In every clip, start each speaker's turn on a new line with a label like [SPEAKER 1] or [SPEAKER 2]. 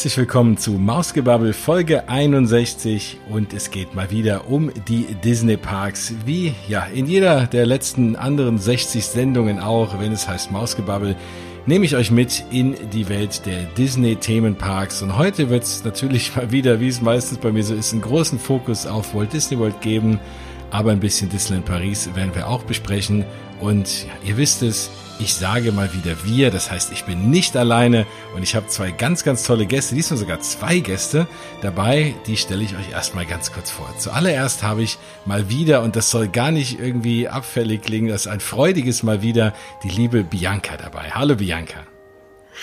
[SPEAKER 1] Herzlich willkommen zu Mausgebabbel Folge 61 und es geht mal wieder um die Disney Parks, wie ja in jeder der letzten anderen 60 Sendungen auch, wenn es heißt Mausgebabbel, nehme ich euch mit in die Welt der Disney Themenparks. Und heute wird es natürlich mal wieder, wie es meistens bei mir so ist, einen großen Fokus auf Walt Disney World geben, aber ein bisschen Disneyland Paris werden wir auch besprechen. Und ja, ihr wisst es, ich sage mal wieder wir, das heißt, ich bin nicht alleine und ich habe zwei ganz, ganz tolle Gäste, diesmal sogar zwei Gäste dabei, die stelle ich euch erstmal ganz kurz vor. Zuallererst habe ich mal wieder, und das soll gar nicht irgendwie abfällig klingen, das ist ein freudiges Mal wieder, die liebe Bianca dabei. Hallo Bianca.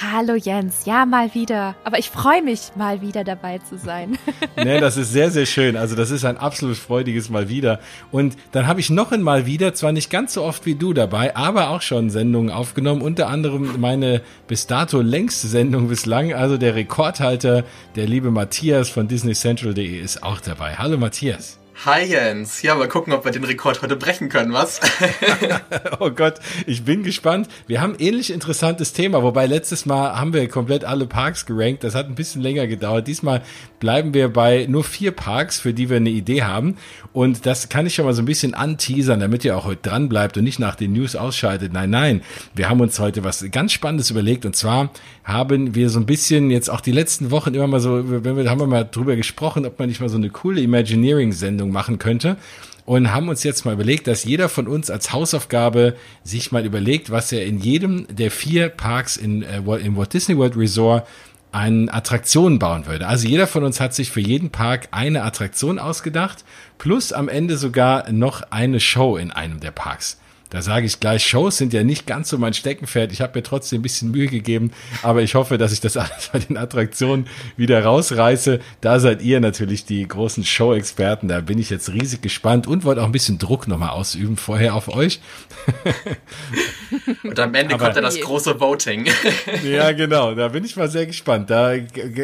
[SPEAKER 2] Hallo Jens, ja, mal wieder. Aber ich freue mich, mal wieder dabei zu sein.
[SPEAKER 1] nee, das ist sehr, sehr schön. Also das ist ein absolut freudiges Mal wieder. Und dann habe ich noch ein Mal wieder, zwar nicht ganz so oft wie du dabei, aber auch schon Sendungen aufgenommen. Unter anderem meine bis dato längste Sendung bislang. Also der Rekordhalter, der liebe Matthias von disneycentral.de ist auch dabei. Hallo Matthias.
[SPEAKER 3] Hi Jens. Ja, mal gucken, ob wir den Rekord heute brechen können, was?
[SPEAKER 1] oh Gott, ich bin gespannt. Wir haben ähnlich interessantes Thema, wobei letztes Mal haben wir komplett alle Parks gerankt. Das hat ein bisschen länger gedauert. Diesmal bleiben wir bei nur vier Parks, für die wir eine Idee haben. Und das kann ich schon mal so ein bisschen anteasern, damit ihr auch heute dran bleibt und nicht nach den News ausschaltet. Nein, nein. Wir haben uns heute was ganz Spannendes überlegt. Und zwar haben wir so ein bisschen jetzt auch die letzten Wochen immer mal so, wenn wir, haben wir mal drüber gesprochen, ob man nicht mal so eine coole Imagineering-Sendung Sendung machen könnte und haben uns jetzt mal überlegt, dass jeder von uns als Hausaufgabe sich mal überlegt, was er in jedem der vier Parks in, äh, im Walt Disney World Resort eine Attraktion bauen würde. Also jeder von uns hat sich für jeden Park eine Attraktion ausgedacht, plus am Ende sogar noch eine Show in einem der Parks. Da sage ich gleich, Shows sind ja nicht ganz so mein Steckenpferd. Ich habe mir trotzdem ein bisschen Mühe gegeben, aber ich hoffe, dass ich das alles bei den Attraktionen wieder rausreiße. Da seid ihr natürlich die großen Show-Experten. Da bin ich jetzt riesig gespannt und wollte auch ein bisschen Druck nochmal ausüben vorher auf euch.
[SPEAKER 3] Und am Ende aber, kommt dann das große Voting.
[SPEAKER 1] Ja, genau. Da bin ich mal sehr gespannt. Da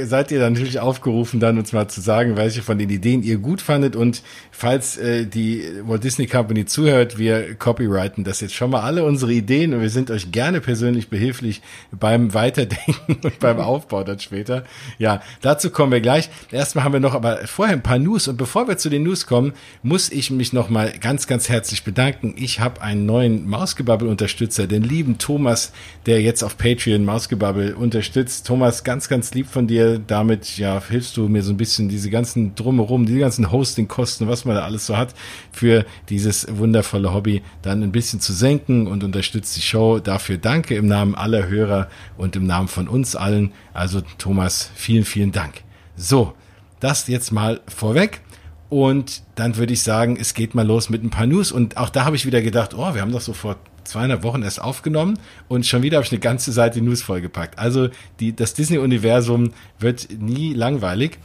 [SPEAKER 1] seid ihr dann natürlich aufgerufen, dann uns mal zu sagen, welche von den Ideen ihr gut fandet. Und falls äh, die Walt Disney Company zuhört, wir copyright bereiten das jetzt schon mal alle unsere Ideen und wir sind euch gerne persönlich behilflich beim Weiterdenken und beim Aufbau dann später. Ja, dazu kommen wir gleich. Erstmal haben wir noch aber vorher ein paar News und bevor wir zu den News kommen, muss ich mich noch mal ganz, ganz herzlich bedanken. Ich habe einen neuen Mausgebabbel-Unterstützer, den lieben Thomas, der jetzt auf Patreon Mausgebabbel unterstützt. Thomas, ganz, ganz lieb von dir. Damit ja hilfst du mir so ein bisschen diese ganzen drumherum, die ganzen Hostingkosten, was man da alles so hat, für dieses wundervolle Hobby dann ein bisschen bisschen zu senken und unterstützt die Show. Dafür danke im Namen aller Hörer und im Namen von uns allen. Also Thomas, vielen, vielen Dank. So, das jetzt mal vorweg. Und dann würde ich sagen, es geht mal los mit ein paar News. Und auch da habe ich wieder gedacht, oh, wir haben doch so vor zweieinhalb Wochen erst aufgenommen und schon wieder habe ich eine ganze Seite News vollgepackt. Also die, das Disney-Universum wird nie langweilig.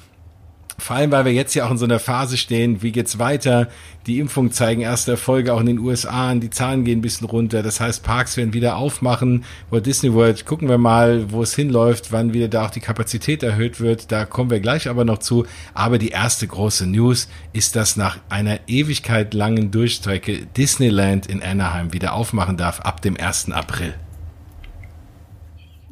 [SPEAKER 1] Vor allem, weil wir jetzt ja auch in so einer Phase stehen, wie geht's weiter? Die Impfungen zeigen erste Erfolge auch in den USA die Zahlen gehen ein bisschen runter. Das heißt, Parks werden wieder aufmachen. Walt Disney World, gucken wir mal, wo es hinläuft, wann wieder da auch die Kapazität erhöht wird. Da kommen wir gleich aber noch zu. Aber die erste große News ist, dass nach einer Ewigkeit langen Durchstrecke Disneyland in Anaheim wieder aufmachen darf ab dem 1. April.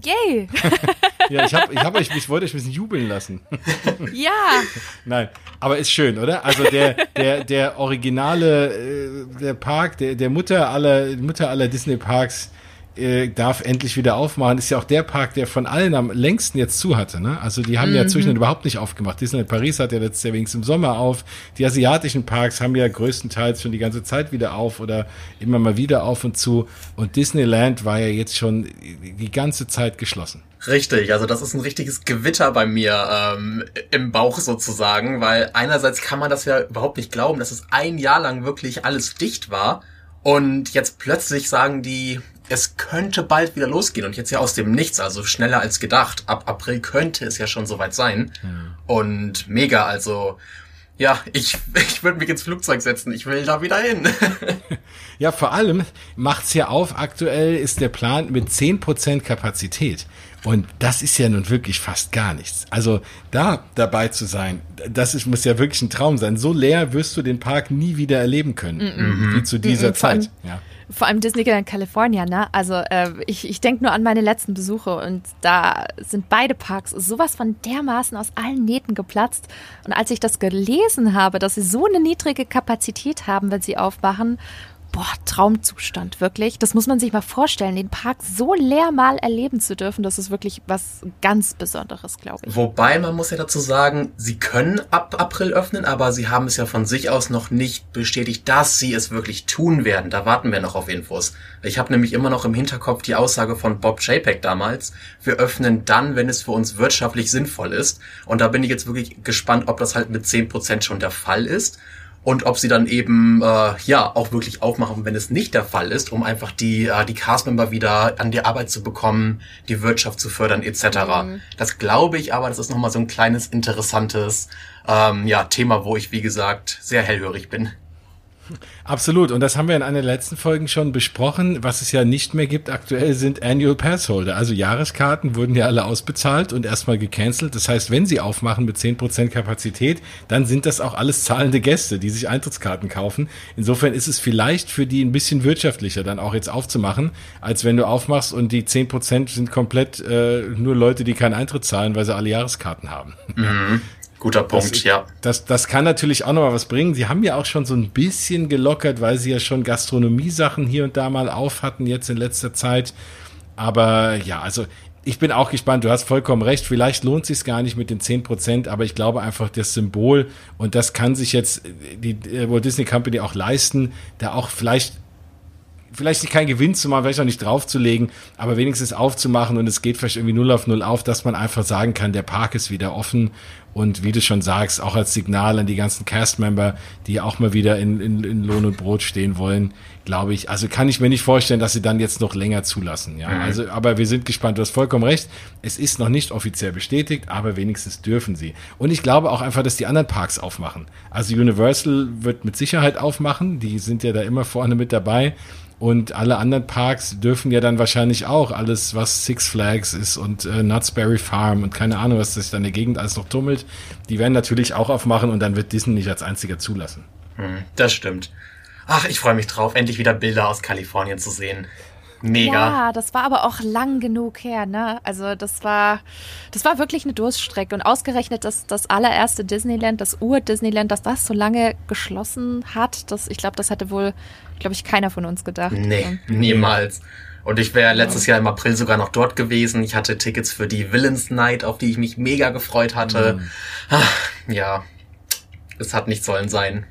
[SPEAKER 2] Yay!
[SPEAKER 1] ja, ich, hab, ich, hab euch, ich wollte euch ein bisschen jubeln lassen.
[SPEAKER 2] ja!
[SPEAKER 1] Nein, aber ist schön, oder? Also der, der, der originale, äh, der Park, der, der Mutter aller, Mutter aller Disney-Parks, äh, darf endlich wieder aufmachen. Ist ja auch der Park, der von allen am längsten jetzt zu hatte. Ne? Also die haben mhm. ja zwischendurch überhaupt nicht aufgemacht. Disneyland Paris hat ja letztes Jahr wenigstens im Sommer auf. Die asiatischen Parks haben ja größtenteils schon die ganze Zeit wieder auf oder immer mal wieder auf und zu. Und Disneyland war ja jetzt schon die ganze Zeit geschlossen.
[SPEAKER 3] Richtig, also das ist ein richtiges Gewitter bei mir ähm, im Bauch sozusagen, weil einerseits kann man das ja überhaupt nicht glauben, dass es ein Jahr lang wirklich alles dicht war. Und jetzt plötzlich sagen die, es könnte bald wieder losgehen und jetzt ja aus dem Nichts, also schneller als gedacht. Ab April könnte es ja schon soweit sein. Mhm. Und mega, also ja, ich, ich würde mich ins Flugzeug setzen, ich will da wieder hin.
[SPEAKER 1] ja, vor allem macht's ja auf, aktuell ist der Plan mit zehn Prozent Kapazität. Und das ist ja nun wirklich fast gar nichts. Also da dabei zu sein, das ist, muss ja wirklich ein Traum sein. So leer wirst du den Park nie wieder erleben können, -mm. wie zu dieser mm Zeit. Ja.
[SPEAKER 2] Vor allem Disneyland California, ne? Also äh, ich, ich denke nur an meine letzten Besuche und da sind beide Parks sowas von dermaßen aus allen Nähten geplatzt. Und als ich das gelesen habe, dass sie so eine niedrige Kapazität haben, wenn sie aufmachen boah, Traumzustand, wirklich. Das muss man sich mal vorstellen, den Park so leer mal erleben zu dürfen, das ist wirklich was ganz Besonderes, glaube ich.
[SPEAKER 3] Wobei, man muss ja dazu sagen, sie können ab April öffnen, aber sie haben es ja von sich aus noch nicht bestätigt, dass sie es wirklich tun werden. Da warten wir noch auf Infos. Ich habe nämlich immer noch im Hinterkopf die Aussage von Bob JPEG damals, wir öffnen dann, wenn es für uns wirtschaftlich sinnvoll ist. Und da bin ich jetzt wirklich gespannt, ob das halt mit 10% schon der Fall ist und ob sie dann eben äh, ja auch wirklich aufmachen, wenn es nicht der Fall ist, um einfach die äh, die Castmember wieder an die Arbeit zu bekommen, die Wirtschaft zu fördern etc. Mhm. Das glaube ich, aber das ist noch mal so ein kleines interessantes ähm, ja Thema, wo ich wie gesagt sehr hellhörig bin.
[SPEAKER 1] Absolut. Und das haben wir in einer letzten Folgen schon besprochen. Was es ja nicht mehr gibt aktuell sind Annual Passholder. Also Jahreskarten wurden ja alle ausbezahlt und erstmal gecancelt. Das heißt, wenn sie aufmachen mit zehn Prozent Kapazität, dann sind das auch alles zahlende Gäste, die sich Eintrittskarten kaufen. Insofern ist es vielleicht für die ein bisschen wirtschaftlicher, dann auch jetzt aufzumachen, als wenn du aufmachst und die zehn Prozent sind komplett äh, nur Leute, die keinen Eintritt zahlen, weil sie alle Jahreskarten haben.
[SPEAKER 3] Mhm. Guter Punkt,
[SPEAKER 1] das,
[SPEAKER 3] ja.
[SPEAKER 1] Das, das kann natürlich auch noch mal was bringen. Sie haben ja auch schon so ein bisschen gelockert, weil sie ja schon Gastronomiesachen hier und da mal auf hatten jetzt in letzter Zeit. Aber ja, also ich bin auch gespannt. Du hast vollkommen recht. Vielleicht lohnt es sich gar nicht mit den 10 Prozent, aber ich glaube einfach das Symbol und das kann sich jetzt die Walt Disney Company auch leisten, da auch vielleicht vielleicht nicht kein Gewinn zu machen, vielleicht auch nicht draufzulegen, aber wenigstens aufzumachen und es geht vielleicht irgendwie null auf null auf, dass man einfach sagen kann, der Park ist wieder offen und wie du schon sagst, auch als Signal an die ganzen Cast-Member, die auch mal wieder in, in, in Lohn und Brot stehen wollen, glaube ich. Also kann ich mir nicht vorstellen, dass sie dann jetzt noch länger zulassen. Ja, mhm. also, aber wir sind gespannt. Du hast vollkommen recht. Es ist noch nicht offiziell bestätigt, aber wenigstens dürfen sie. Und ich glaube auch einfach, dass die anderen Parks aufmachen. Also Universal wird mit Sicherheit aufmachen. Die sind ja da immer vorne mit dabei. Und alle anderen Parks dürfen ja dann wahrscheinlich auch alles, was Six Flags ist und äh, Nutsberry Farm und keine Ahnung, was sich da in der Gegend alles noch tummelt, die werden natürlich auch aufmachen und dann wird Disney nicht als einziger zulassen.
[SPEAKER 3] Hm, das stimmt. Ach, ich freue mich drauf, endlich wieder Bilder aus Kalifornien zu sehen. Mega.
[SPEAKER 2] Ja, das war aber auch lang genug her, ne? Also das war, das war wirklich eine Durststrecke und ausgerechnet das, das allererste Disneyland, das Ur-Disneyland, dass das so lange geschlossen hat, das, ich glaube, das hatte wohl, glaube ich, keiner von uns gedacht.
[SPEAKER 3] Nee, niemals. Und ich wäre letztes Jahr im April sogar noch dort gewesen. Ich hatte Tickets für die Villains Night, auf die ich mich mega gefreut hatte. Mhm. Ach, ja, es hat nicht sollen sein.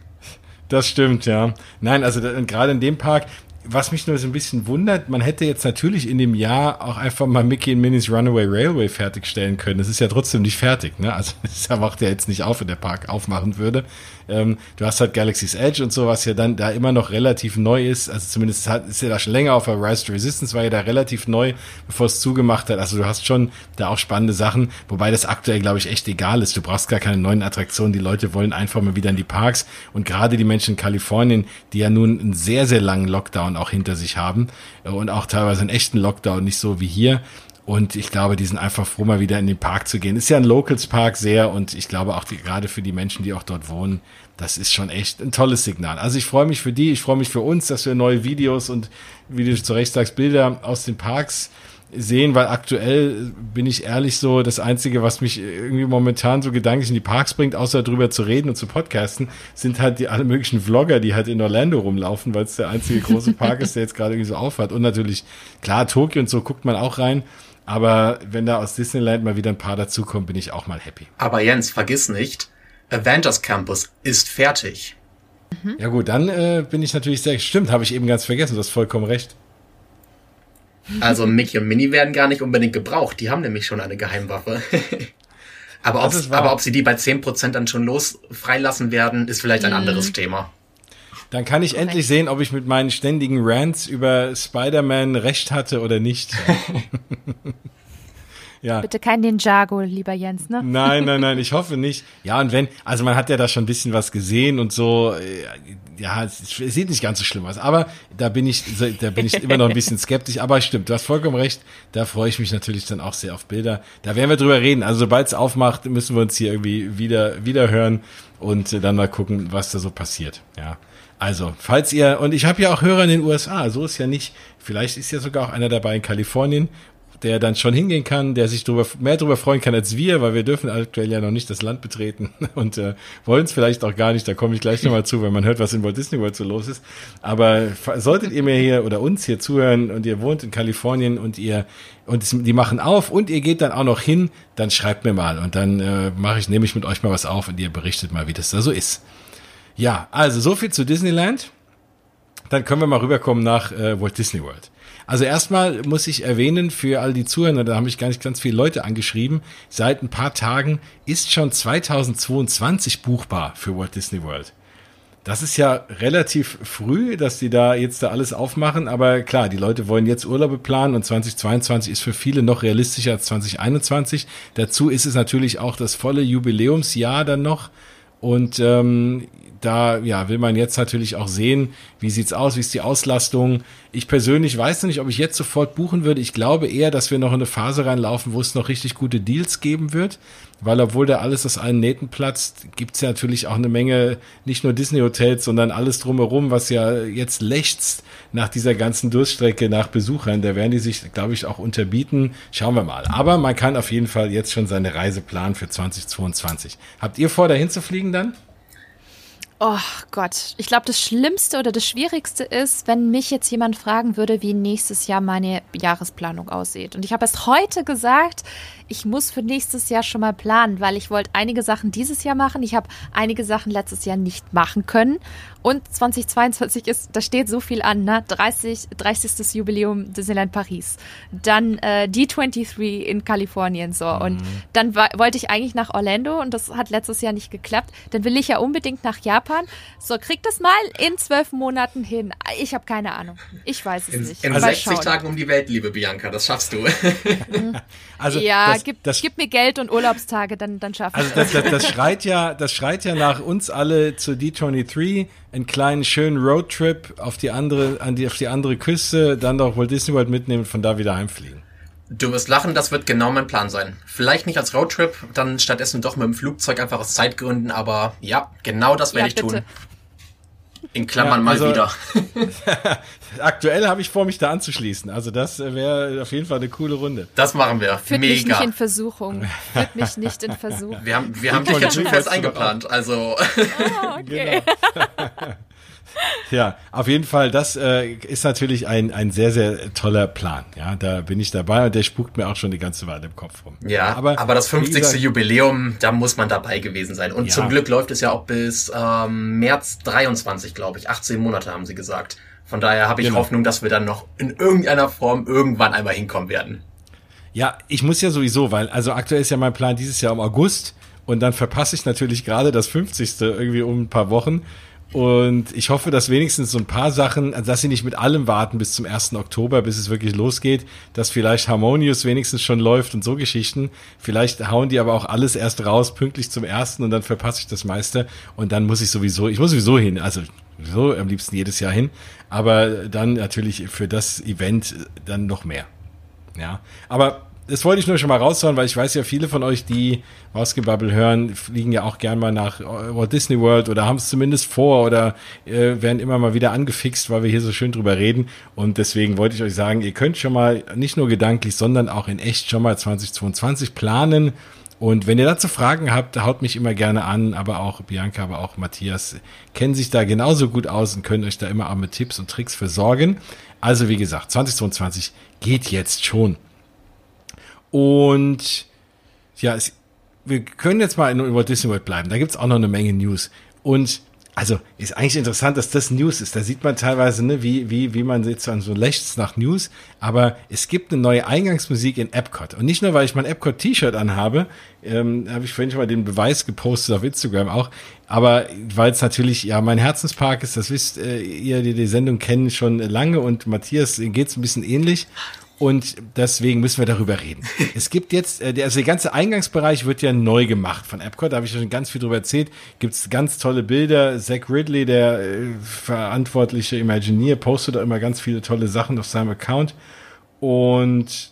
[SPEAKER 1] Das stimmt, ja. Nein, also gerade in dem Park, was mich nur so ein bisschen wundert, man hätte jetzt natürlich in dem Jahr auch einfach mal Mickey and Minnie's Runaway Railway fertigstellen können. Das ist ja trotzdem nicht fertig, ne? Also das macht ja jetzt nicht auf, wenn der Park aufmachen würde. Ähm, du hast halt Galaxy's Edge und so, was ja dann da immer noch relativ neu ist. Also zumindest hat, ist ja da schon länger auf der Rise to Resistance, war ja da relativ neu, bevor es zugemacht hat. Also du hast schon da auch spannende Sachen, wobei das aktuell, glaube ich, echt egal ist. Du brauchst gar keine neuen Attraktionen. Die Leute wollen einfach mal wieder in die Parks. Und gerade die Menschen in Kalifornien, die ja nun einen sehr, sehr langen Lockdown auch hinter sich haben äh, und auch teilweise einen echten Lockdown, nicht so wie hier, und ich glaube, die sind einfach froh, mal wieder in den Park zu gehen. Ist ja ein Locals Park sehr und ich glaube auch die, gerade für die Menschen, die auch dort wohnen, das ist schon echt ein tolles Signal. Also ich freue mich für die, ich freue mich für uns, dass wir neue Videos und, wie du zu Recht sagst, Bilder aus den Parks sehen, weil aktuell bin ich ehrlich so, das Einzige, was mich irgendwie momentan so gedanklich in die Parks bringt, außer darüber zu reden und zu podcasten, sind halt die alle möglichen Vlogger, die halt in Orlando rumlaufen, weil es der einzige große Park ist, der jetzt gerade irgendwie so aufhat. Und natürlich, klar, Tokio und so guckt man auch rein. Aber wenn da aus Disneyland mal wieder ein paar dazukommen, bin ich auch mal happy.
[SPEAKER 3] Aber Jens, vergiss nicht, Avengers Campus ist fertig.
[SPEAKER 1] Mhm. Ja gut, dann äh, bin ich natürlich sehr stimmt, habe ich eben ganz vergessen, du hast vollkommen recht.
[SPEAKER 3] Also Mickey und Minnie werden gar nicht unbedingt gebraucht, die haben nämlich schon eine Geheimwaffe. aber, aber ob sie die bei 10% dann schon los freilassen werden, ist vielleicht ein mhm. anderes Thema.
[SPEAKER 1] Dann kann ich endlich sehen, ob ich mit meinen ständigen Rants über Spider-Man recht hatte oder nicht. Ja.
[SPEAKER 2] Bitte kein Ninjago, lieber Jens, ne?
[SPEAKER 1] Nein, nein, nein, ich hoffe nicht. Ja, und wenn, also man hat ja da schon ein bisschen was gesehen und so, äh, ja, es sieht nicht ganz so schlimm aus, aber da bin ich, da bin ich immer noch ein bisschen skeptisch, aber stimmt, du hast vollkommen recht, da freue ich mich natürlich dann auch sehr auf Bilder. Da werden wir drüber reden. Also sobald es aufmacht, müssen wir uns hier irgendwie wieder, wieder hören und äh, dann mal gucken, was da so passiert, ja. Also, falls ihr, und ich habe ja auch Hörer in den USA, so ist ja nicht, vielleicht ist ja sogar auch einer dabei in Kalifornien der dann schon hingehen kann, der sich drüber, mehr darüber freuen kann als wir, weil wir dürfen aktuell ja noch nicht das Land betreten und äh, wollen es vielleicht auch gar nicht. Da komme ich gleich nochmal zu, wenn man hört, was in Walt Disney World so los ist. Aber solltet ihr mir hier oder uns hier zuhören und ihr wohnt in Kalifornien und ihr und die machen auf und ihr geht dann auch noch hin, dann schreibt mir mal und dann äh, mache ich, nehme ich mit euch mal was auf und ihr berichtet mal, wie das da so ist. Ja, also so viel zu Disneyland. Dann können wir mal rüberkommen nach äh, Walt Disney World. Also erstmal muss ich erwähnen für all die Zuhörer, da haben mich gar nicht ganz viele Leute angeschrieben, seit ein paar Tagen ist schon 2022 buchbar für Walt Disney World. Das ist ja relativ früh, dass die da jetzt da alles aufmachen, aber klar, die Leute wollen jetzt Urlaube planen und 2022 ist für viele noch realistischer als 2021. Dazu ist es natürlich auch das volle Jubiläumsjahr dann noch und ähm, da ja, will man jetzt natürlich auch sehen, wie sieht's aus, wie ist die Auslastung. Ich persönlich weiß nicht, ob ich jetzt sofort buchen würde. Ich glaube eher, dass wir noch in eine Phase reinlaufen, wo es noch richtig gute Deals geben wird, weil obwohl da alles aus allen Nähten platzt, gibt's ja natürlich auch eine Menge, nicht nur Disney-Hotels, sondern alles drumherum, was ja jetzt lechzt nach dieser ganzen Durststrecke nach Besuchern. Da werden die sich, glaube ich, auch unterbieten. Schauen wir mal. Aber man kann auf jeden Fall jetzt schon seine Reise planen für 2022. Habt ihr vor, dahin zu fliegen dann?
[SPEAKER 2] Oh Gott, ich glaube, das Schlimmste oder das Schwierigste ist, wenn mich jetzt jemand fragen würde, wie nächstes Jahr meine Jahresplanung aussieht. Und ich habe erst heute gesagt, ich muss für nächstes Jahr schon mal planen, weil ich wollte einige Sachen dieses Jahr machen. Ich habe einige Sachen letztes Jahr nicht machen können. Und 2022 ist, da steht so viel an, ne? 30, 30. Jubiläum Disneyland Paris. Dann äh, D23 in Kalifornien so. Mhm. Und dann wollte ich eigentlich nach Orlando und das hat letztes Jahr nicht geklappt. Dann will ich ja unbedingt nach Japan. So, krieg das mal in zwölf Monaten hin. Ich habe keine Ahnung. Ich weiß es
[SPEAKER 3] in,
[SPEAKER 2] nicht.
[SPEAKER 3] In also 60 Tagen um die Welt, liebe Bianca, das schaffst du.
[SPEAKER 2] also ja, das, gib, das, gib, mir Geld und Urlaubstage, dann, dann schaffe
[SPEAKER 1] ich also das. Also das, das, schreit ja, das schreit ja nach uns alle zu D23, einen kleinen schönen Roadtrip auf die andere, an die, auf die andere Küste, dann doch Walt Disney World mitnehmen und von da wieder heimfliegen.
[SPEAKER 3] Du wirst lachen, das wird genau mein Plan sein. Vielleicht nicht als Roadtrip, dann stattdessen doch mit dem Flugzeug einfach aus Zeitgründen, aber ja, genau das werde ja, ich bitte. tun. In Klammern ja, also, mal wieder.
[SPEAKER 1] aktuell habe ich vor, mich da anzuschließen. Also das wäre auf jeden Fall eine coole Runde.
[SPEAKER 3] Das machen wir.
[SPEAKER 2] Führt Mega. mich nicht in Versuchung. Führt mich nicht in Versuchung.
[SPEAKER 3] Wir haben, wir haben dich jetzt schon fest eingeplant. Also.
[SPEAKER 2] Oh, okay. Genau.
[SPEAKER 1] ja, auf jeden Fall, das äh, ist natürlich ein, ein sehr, sehr toller Plan. Ja, da bin ich dabei und der spukt mir auch schon die ganze Weile im Kopf rum.
[SPEAKER 3] Ja, aber, aber das 50. Gesagt, Jubiläum, da muss man dabei gewesen sein. Und ja. zum Glück läuft es ja auch bis ähm, März 23, glaube ich. 18 Monate haben sie gesagt. Von daher habe ich genau. Hoffnung, dass wir dann noch in irgendeiner Form irgendwann einmal hinkommen werden.
[SPEAKER 1] Ja, ich muss ja sowieso, weil, also aktuell ist ja mein Plan dieses Jahr im August und dann verpasse ich natürlich gerade das 50. irgendwie um ein paar Wochen. Und ich hoffe, dass wenigstens so ein paar Sachen, also dass sie nicht mit allem warten bis zum 1. Oktober, bis es wirklich losgeht, dass vielleicht Harmonious wenigstens schon läuft und so Geschichten. Vielleicht hauen die aber auch alles erst raus, pünktlich zum 1. und dann verpasse ich das meiste. Und dann muss ich sowieso, ich muss sowieso hin, also so am liebsten jedes Jahr hin. Aber dann natürlich für das Event dann noch mehr. Ja, aber das wollte ich nur schon mal raushauen, weil ich weiß ja, viele von euch, die Basketball hören, fliegen ja auch gern mal nach Walt Disney World oder haben es zumindest vor oder äh, werden immer mal wieder angefixt, weil wir hier so schön drüber reden. Und deswegen wollte ich euch sagen, ihr könnt schon mal nicht nur gedanklich, sondern auch in echt schon mal 2022 planen. Und wenn ihr dazu Fragen habt, haut mich immer gerne an, aber auch Bianca, aber auch Matthias kennen sich da genauso gut aus und können euch da immer auch mit Tipps und Tricks versorgen. Also wie gesagt, 2022 geht jetzt schon. Und ja, es, wir können jetzt mal in Walt Disney World bleiben. Da gibt's auch noch eine Menge News. Und also ist eigentlich interessant, dass das News ist. Da sieht man teilweise, ne, wie, wie, wie man jetzt so lächzt nach News. Aber es gibt eine neue Eingangsmusik in Epcot. Und nicht nur, weil ich mein Epcot-T-Shirt anhabe, ähm, habe ich vorhin schon mal den Beweis gepostet auf Instagram auch. Aber weil es natürlich ja mein Herzenspark ist, das wisst äh, ihr, die die Sendung kennen schon lange und Matthias geht's ein bisschen ähnlich. Und deswegen müssen wir darüber reden. Es gibt jetzt, äh, also der ganze Eingangsbereich wird ja neu gemacht von Epcot. Da habe ich schon ganz viel drüber erzählt. Gibt es ganz tolle Bilder. Zach Ridley, der äh, verantwortliche Imagineer, postet da immer ganz viele tolle Sachen auf seinem Account. Und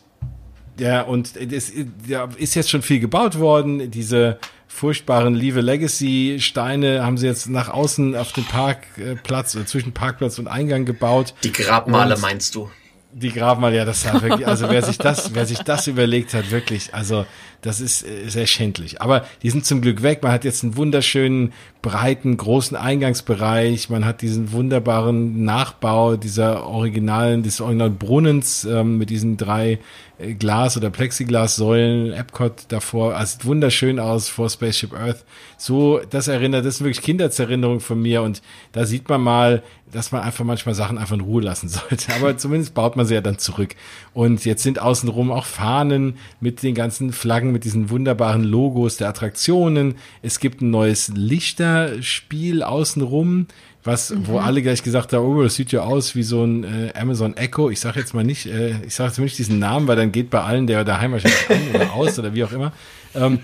[SPEAKER 1] ja, und es ja, ist jetzt schon viel gebaut worden. Diese furchtbaren Lieve Legacy Steine haben sie jetzt nach außen auf den Parkplatz oder zwischen Parkplatz und Eingang gebaut.
[SPEAKER 3] Die Grabmale und meinst du?
[SPEAKER 1] Die Grabmale, ja, das war wirklich, also wer sich das, wer sich das überlegt hat, wirklich, also das ist äh, sehr schändlich. Aber die sind zum Glück weg. Man hat jetzt einen wunderschönen, breiten, großen Eingangsbereich. Man hat diesen wunderbaren Nachbau dieser originalen, des originalen Brunnens ähm, mit diesen drei Glas- oder Plexiglassäulen, Epcot davor. Also sieht wunderschön aus vor Spaceship Earth. So, das erinnert, das ist wirklich Kindheitserinnerung von mir und da sieht man mal, dass man einfach manchmal Sachen einfach in Ruhe lassen sollte. Aber zumindest baut man sie ja dann zurück. Und jetzt sind außenrum auch Fahnen mit den ganzen Flaggen, mit diesen wunderbaren Logos der Attraktionen. Es gibt ein neues Lichterspiel außenrum was, mhm. wo alle gleich gesagt haben, oh, das sieht ja aus wie so ein äh, Amazon Echo. Ich sage jetzt mal nicht, äh, ich sage zumindest diesen Namen, weil dann geht bei allen der daheim wahrscheinlich an oder aus oder wie auch immer. Ähm,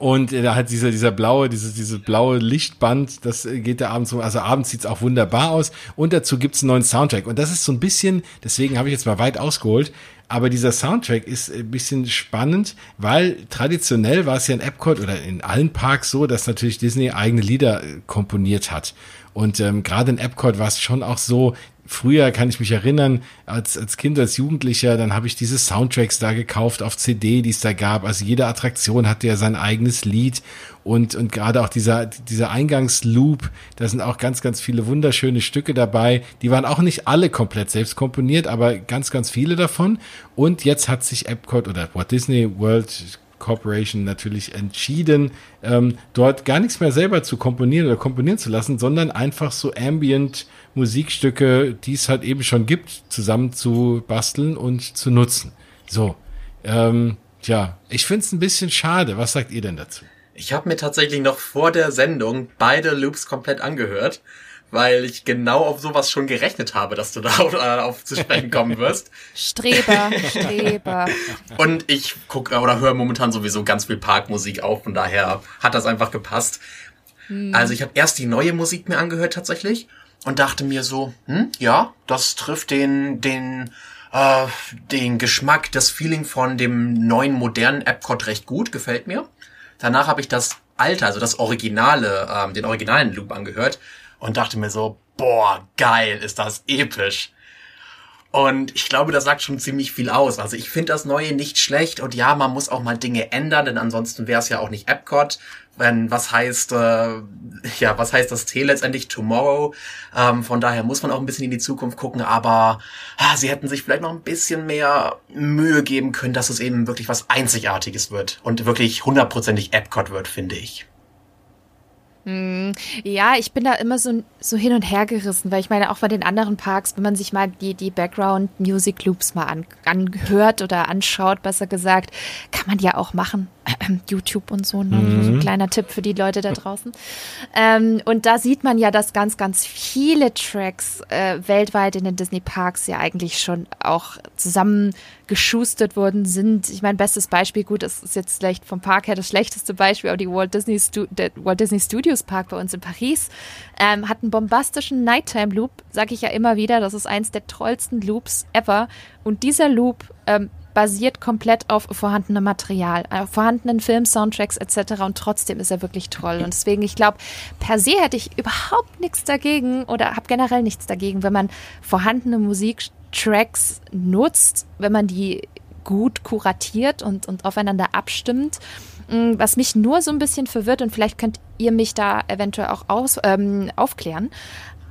[SPEAKER 1] und äh, da hat dieser, dieser blaue, dieses, dieses blaue Lichtband, das äh, geht da abends rum. Also abends sieht's auch wunderbar aus. Und dazu gibt's einen neuen Soundtrack. Und das ist so ein bisschen, deswegen habe ich jetzt mal weit ausgeholt, aber dieser Soundtrack ist ein bisschen spannend, weil traditionell war es ja in Epcot oder in allen Parks so, dass natürlich Disney eigene Lieder äh, komponiert hat. Und ähm, gerade in Epcot war es schon auch so, früher kann ich mich erinnern, als, als Kind, als Jugendlicher, dann habe ich diese Soundtracks da gekauft auf CD, die es da gab. Also jede Attraktion hatte ja sein eigenes Lied und, und gerade auch dieser, dieser Eingangsloop, da sind auch ganz, ganz viele wunderschöne Stücke dabei. Die waren auch nicht alle komplett selbst komponiert, aber ganz, ganz viele davon. Und jetzt hat sich Epcot oder Walt Disney World Corporation natürlich entschieden, ähm, dort gar nichts mehr selber zu komponieren oder komponieren zu lassen, sondern einfach so ambient Musikstücke, die es halt eben schon gibt, zusammen zu basteln und zu nutzen. So, ähm, ja, ich finde es ein bisschen schade. Was sagt ihr denn dazu?
[SPEAKER 3] Ich habe mir tatsächlich noch vor der Sendung beide Loops komplett angehört weil ich genau auf sowas schon gerechnet habe, dass du da auf, äh, auf zu sprechen kommen wirst.
[SPEAKER 2] Streber, Streber.
[SPEAKER 3] Und ich gucke oder höre momentan sowieso ganz viel Parkmusik auf, von daher hat das einfach gepasst. Hm. Also ich habe erst die neue Musik mir angehört tatsächlich und dachte mir so, hm, ja, das trifft den, den, äh, den Geschmack, das Feeling von dem neuen modernen Epcot recht gut, gefällt mir. Danach habe ich das alte, also das Originale, ähm, den originalen Loop angehört und dachte mir so, boah, geil, ist das episch. Und ich glaube, das sagt schon ziemlich viel aus. Also ich finde das Neue nicht schlecht und ja, man muss auch mal Dinge ändern, denn ansonsten wäre es ja auch nicht Epcot. Wenn was heißt, äh, ja, was heißt das T letztendlich Tomorrow? Ähm, von daher muss man auch ein bisschen in die Zukunft gucken, aber ah, sie hätten sich vielleicht noch ein bisschen mehr Mühe geben können, dass es eben wirklich was Einzigartiges wird und wirklich hundertprozentig Epcot wird, finde ich.
[SPEAKER 2] Hm, ja, ich bin da immer so, so hin und her gerissen, weil ich meine, auch bei den anderen Parks, wenn man sich mal die, die Background-Music-Loops mal an, anhört oder anschaut, besser gesagt, kann man ja auch machen. YouTube und so, ne? Mhm. so ein kleiner Tipp für die Leute da draußen. Ähm, und da sieht man ja, dass ganz, ganz viele Tracks äh, weltweit in den Disney-Parks ja eigentlich schon auch zusammen geschustert worden sind. Ich meine, bestes Beispiel, gut, das ist jetzt vielleicht vom Park her das schlechteste Beispiel, aber die Walt Disney, Stu der Walt Disney Studios Park bei uns in Paris ähm, hat einen bombastischen Nighttime Loop, sage ich ja immer wieder, das ist eins der tollsten Loops ever. Und dieser Loop ähm, basiert komplett auf vorhandenem Material, auf äh, vorhandenen Film-Soundtracks etc. Und trotzdem ist er wirklich toll. Und deswegen, ich glaube, per se hätte ich überhaupt nichts dagegen oder habe generell nichts dagegen, wenn man vorhandene Musik Tracks nutzt, wenn man die gut kuratiert und, und aufeinander abstimmt. Mm, was mich nur so ein bisschen verwirrt, und vielleicht könnt ihr mich da eventuell auch aus, ähm, aufklären,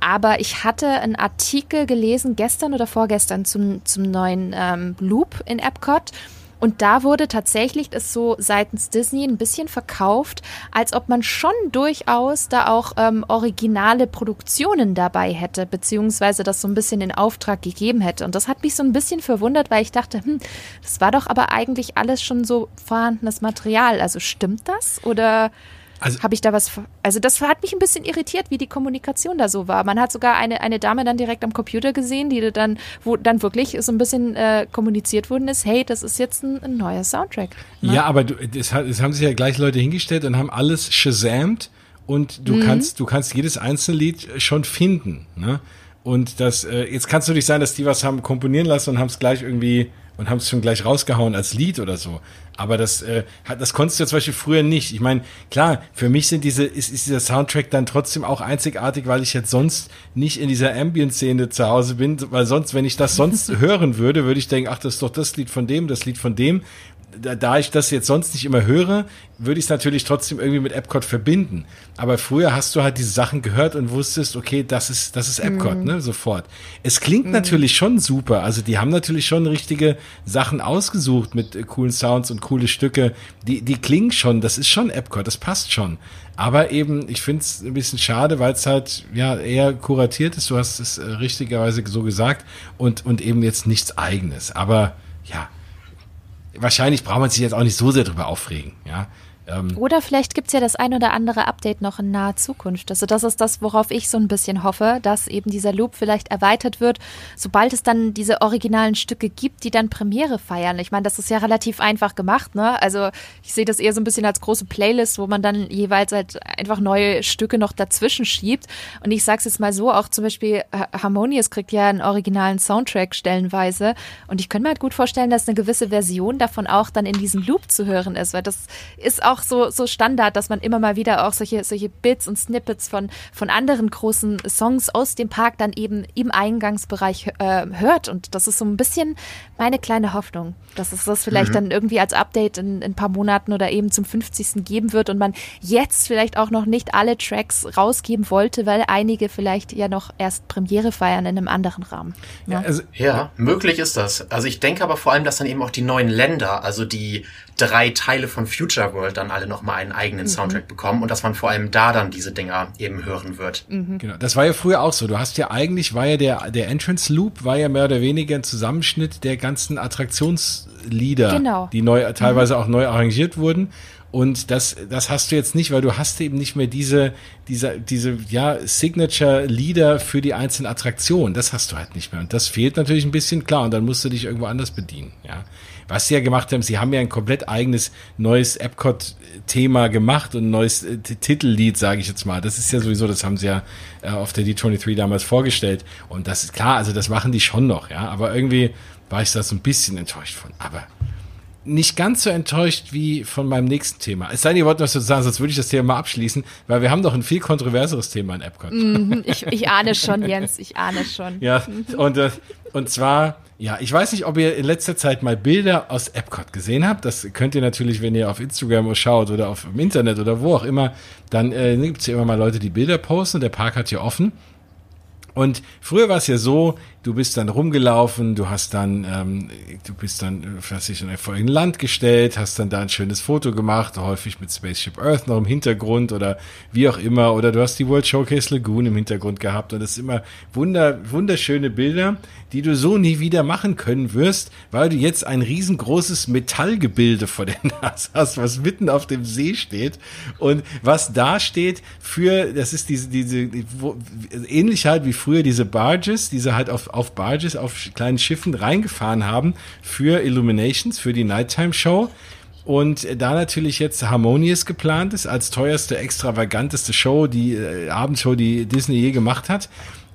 [SPEAKER 2] aber ich hatte einen Artikel gelesen, gestern oder vorgestern, zum, zum neuen ähm, Loop in Epcot. Und da wurde tatsächlich es so seitens Disney ein bisschen verkauft, als ob man schon durchaus da auch ähm, originale Produktionen dabei hätte, beziehungsweise das so ein bisschen in Auftrag gegeben hätte. Und das hat mich so ein bisschen verwundert, weil ich dachte, hm, das war doch aber eigentlich alles schon so vorhandenes Material. Also stimmt das? Oder also, habe ich da was, also das hat mich ein bisschen irritiert, wie die Kommunikation da so war. Man hat sogar eine, eine Dame dann direkt am Computer gesehen, die dann, wo dann wirklich so ein bisschen äh, kommuniziert worden ist, hey, das ist jetzt ein, ein neuer Soundtrack.
[SPEAKER 1] Ne? Ja, aber du, das, das haben sich ja gleich Leute hingestellt und haben alles shazamt und du mhm. kannst, du kannst jedes einzelne Lied schon finden. Ne? Und das, äh, jetzt kann es natürlich sein, dass die was haben komponieren lassen und haben es gleich irgendwie und haben es schon gleich rausgehauen als Lied oder so. Aber das, äh, das konntest du ja zum Beispiel früher nicht. Ich meine, klar, für mich sind diese, ist, ist dieser Soundtrack dann trotzdem auch einzigartig, weil ich jetzt sonst nicht in dieser Ambient-Szene zu Hause bin, weil sonst, wenn ich das sonst hören würde, würde ich denken, ach, das ist doch das Lied von dem, das Lied von dem da, da ich das jetzt sonst nicht immer höre, würde ich es natürlich trotzdem irgendwie mit Epcot verbinden. Aber früher hast du halt diese Sachen gehört und wusstest, okay, das ist, das ist Epcot, mm. ne, sofort. Es klingt mm. natürlich schon super. Also die haben natürlich schon richtige Sachen ausgesucht mit äh, coolen Sounds und coole Stücke. Die, die klingen schon, das ist schon Epcot, das passt schon. Aber eben, ich finde es ein bisschen schade, weil es halt ja eher kuratiert ist. Du hast es äh, richtigerweise so gesagt und, und eben jetzt nichts eigenes. Aber ja, wahrscheinlich braucht man sich jetzt auch nicht so sehr drüber aufregen, ja.
[SPEAKER 2] Ähm, oder vielleicht gibt es ja das ein oder andere Update noch in naher Zukunft. Also das ist das, worauf ich so ein bisschen hoffe, dass eben dieser Loop vielleicht erweitert wird, sobald es dann diese originalen Stücke gibt, die dann Premiere feiern. Ich meine, das ist ja relativ einfach gemacht, ne? Also ich sehe das eher so ein bisschen als große Playlist, wo man dann jeweils halt einfach neue Stücke noch dazwischen schiebt. Und ich sag's jetzt mal so, auch zum Beispiel Harmonious kriegt ja einen originalen Soundtrack stellenweise. Und ich könnte mir halt gut vorstellen, dass eine gewisse Version davon auch dann in diesem Loop zu hören ist, weil das ist auch auch so, so Standard, dass man immer mal wieder auch solche, solche Bits und Snippets von, von anderen großen Songs aus dem Park dann eben im Eingangsbereich äh, hört. Und das ist so ein bisschen meine kleine Hoffnung, dass es das vielleicht mhm. dann irgendwie als Update in, in, ein paar Monaten oder eben zum 50. geben wird und man jetzt vielleicht auch noch nicht alle Tracks rausgeben wollte, weil einige vielleicht ja noch erst Premiere feiern in einem anderen Rahmen.
[SPEAKER 3] Ja, ja, also, ja möglich ist das. Also ich denke aber vor allem, dass dann eben auch die neuen Länder, also die drei Teile von Future World dann alle nochmal einen eigenen mhm. Soundtrack bekommen und dass man vor allem da dann diese Dinger eben hören wird.
[SPEAKER 1] Mhm. Genau, das war ja früher auch so. Du hast ja eigentlich, war ja der, der Entrance Loop, war ja mehr oder weniger ein Zusammenschnitt der ganzen Attraktionslieder, genau. die neu, teilweise mhm. auch neu arrangiert wurden. Und das, das hast du jetzt nicht, weil du hast eben nicht mehr diese, diese, diese, ja, Signature-Lieder für die einzelnen Attraktionen. Das hast du halt nicht mehr. Und das fehlt natürlich ein bisschen, klar. Und dann musst du dich irgendwo anders bedienen, ja was sie ja gemacht haben, sie haben ja ein komplett eigenes neues Epcot-Thema gemacht und ein neues äh, Titellied, sage ich jetzt mal. Das ist ja sowieso, das haben sie ja äh, auf der D23 damals vorgestellt. Und das ist klar, also das machen die schon noch, ja. Aber irgendwie war ich da so ein bisschen enttäuscht von. Aber nicht ganz so enttäuscht wie von meinem nächsten Thema. Es sei denn, ihr wollt noch so sagen, sonst würde ich das Thema mal abschließen, weil wir haben doch ein viel kontroverseres Thema in Epcot.
[SPEAKER 2] Mm, ich, ich ahne schon, Jens, ich ahne schon.
[SPEAKER 1] Ja, und, äh, und zwar ja, ich weiß nicht, ob ihr in letzter Zeit mal Bilder aus Epcot gesehen habt. Das könnt ihr natürlich, wenn ihr auf Instagram schaut oder auf dem Internet oder wo auch immer, dann äh, gibt es ja immer mal Leute, die Bilder posten. Der Park hat ja offen. Und früher war es ja so, du bist dann rumgelaufen, du hast dann, ähm, du bist dann, hast dich in ein Land gestellt, hast dann da ein schönes Foto gemacht, häufig mit Spaceship Earth noch im Hintergrund oder wie auch immer, oder du hast die World Showcase Lagoon im Hintergrund gehabt. Und das ist immer wunder, wunderschöne Bilder, die du so nie wieder machen können wirst, weil du jetzt ein riesengroßes Metallgebilde vor der Nase hast, was mitten auf dem See steht. Und was da steht für, das ist diese, diese, ähnlich halt wie früher diese Barges, diese halt auf auf Barges, auf kleinen Schiffen reingefahren haben für Illuminations, für die Nighttime Show. Und da natürlich jetzt Harmonious geplant ist, als teuerste, extravaganteste Show, die äh, Abendshow, die Disney je gemacht hat,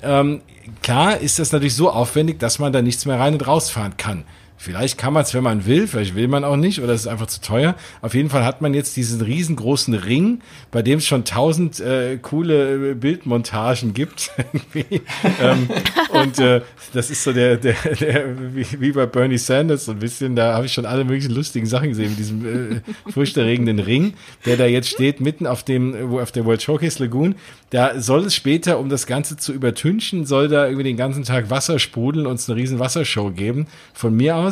[SPEAKER 1] ähm, klar ist das natürlich so aufwendig, dass man da nichts mehr rein und rausfahren kann. Vielleicht kann man es, wenn man will, vielleicht will man auch nicht oder es ist einfach zu teuer. Auf jeden Fall hat man jetzt diesen riesengroßen Ring, bei dem es schon tausend äh, coole äh, Bildmontagen gibt. ähm, und äh, das ist so der, der, der wie, wie bei Bernie Sanders so ein bisschen, da habe ich schon alle möglichen lustigen Sachen gesehen mit diesem äh, furchterregenden Ring, der da jetzt steht, mitten auf dem, auf der World Showcase Lagoon. Da soll es später, um das Ganze zu übertünchen, soll da irgendwie den ganzen Tag Wasser sprudeln und es eine riesen Wassershow geben. Von mir aus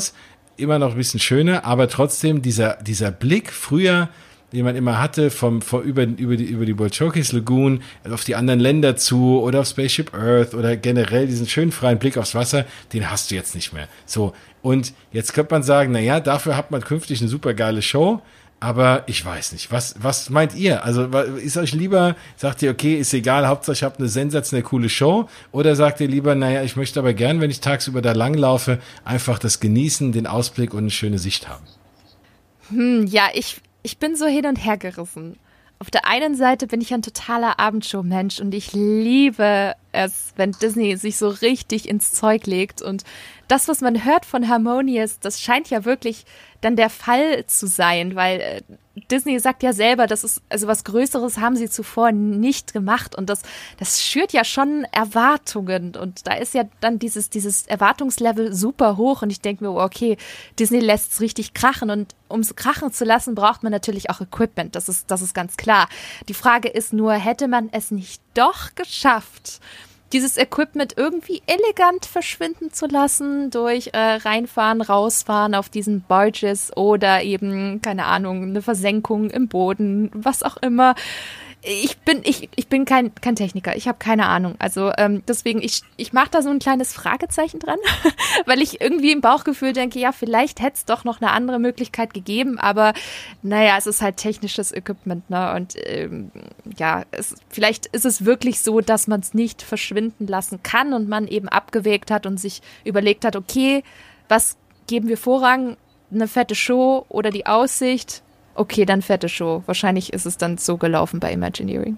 [SPEAKER 1] immer noch ein bisschen schöner, aber trotzdem dieser, dieser Blick früher, den man immer hatte, vom, vor, über, über die, über die Showcase Lagoon, auf die anderen Länder zu oder auf Spaceship Earth oder generell diesen schönen freien Blick aufs Wasser, den hast du jetzt nicht mehr. So. Und jetzt könnte man sagen, na ja, dafür hat man künftig eine super geile Show. Aber ich weiß nicht. Was, was meint ihr? Also ist euch lieber, sagt ihr, okay, ist egal, Hauptsache ich habe eine sensationell coole Show? Oder sagt ihr lieber, naja, ich möchte aber gern, wenn ich tagsüber da langlaufe, einfach das genießen, den Ausblick und eine schöne Sicht haben?
[SPEAKER 2] Hm, ja, ich, ich bin so hin und her gerissen. Auf der einen Seite bin ich ein totaler Abendshow-Mensch und ich liebe es, wenn Disney sich so richtig ins Zeug legt. Und das, was man hört von Harmonious, das scheint ja wirklich dann der Fall zu sein, weil äh, Disney sagt ja selber, das ist, also was Größeres haben sie zuvor nicht gemacht und das, das schürt ja schon Erwartungen und da ist ja dann dieses, dieses Erwartungslevel super hoch und ich denke mir, okay, Disney lässt es richtig krachen und um es krachen zu lassen, braucht man natürlich auch Equipment, das ist, das ist ganz klar. Die Frage ist nur, hätte man es nicht doch geschafft, dieses Equipment irgendwie elegant verschwinden zu lassen durch äh, reinfahren, rausfahren auf diesen Barges oder eben, keine Ahnung, eine Versenkung im Boden, was auch immer ich bin ich, ich bin kein kein Techniker. Ich habe keine Ahnung. Also ähm, deswegen ich ich mache da so ein kleines Fragezeichen dran, weil ich irgendwie im Bauchgefühl denke, ja vielleicht hätte es doch noch eine andere Möglichkeit gegeben, aber naja, es ist halt technisches Equipment, ne? Und ähm, ja, es, vielleicht ist es wirklich so, dass man es nicht verschwinden lassen kann und man eben abgewägt hat und sich überlegt hat, okay, was geben wir Vorrang? Eine fette Show oder die Aussicht? Okay, dann fette Show. Wahrscheinlich ist es dann so gelaufen bei Imagineering.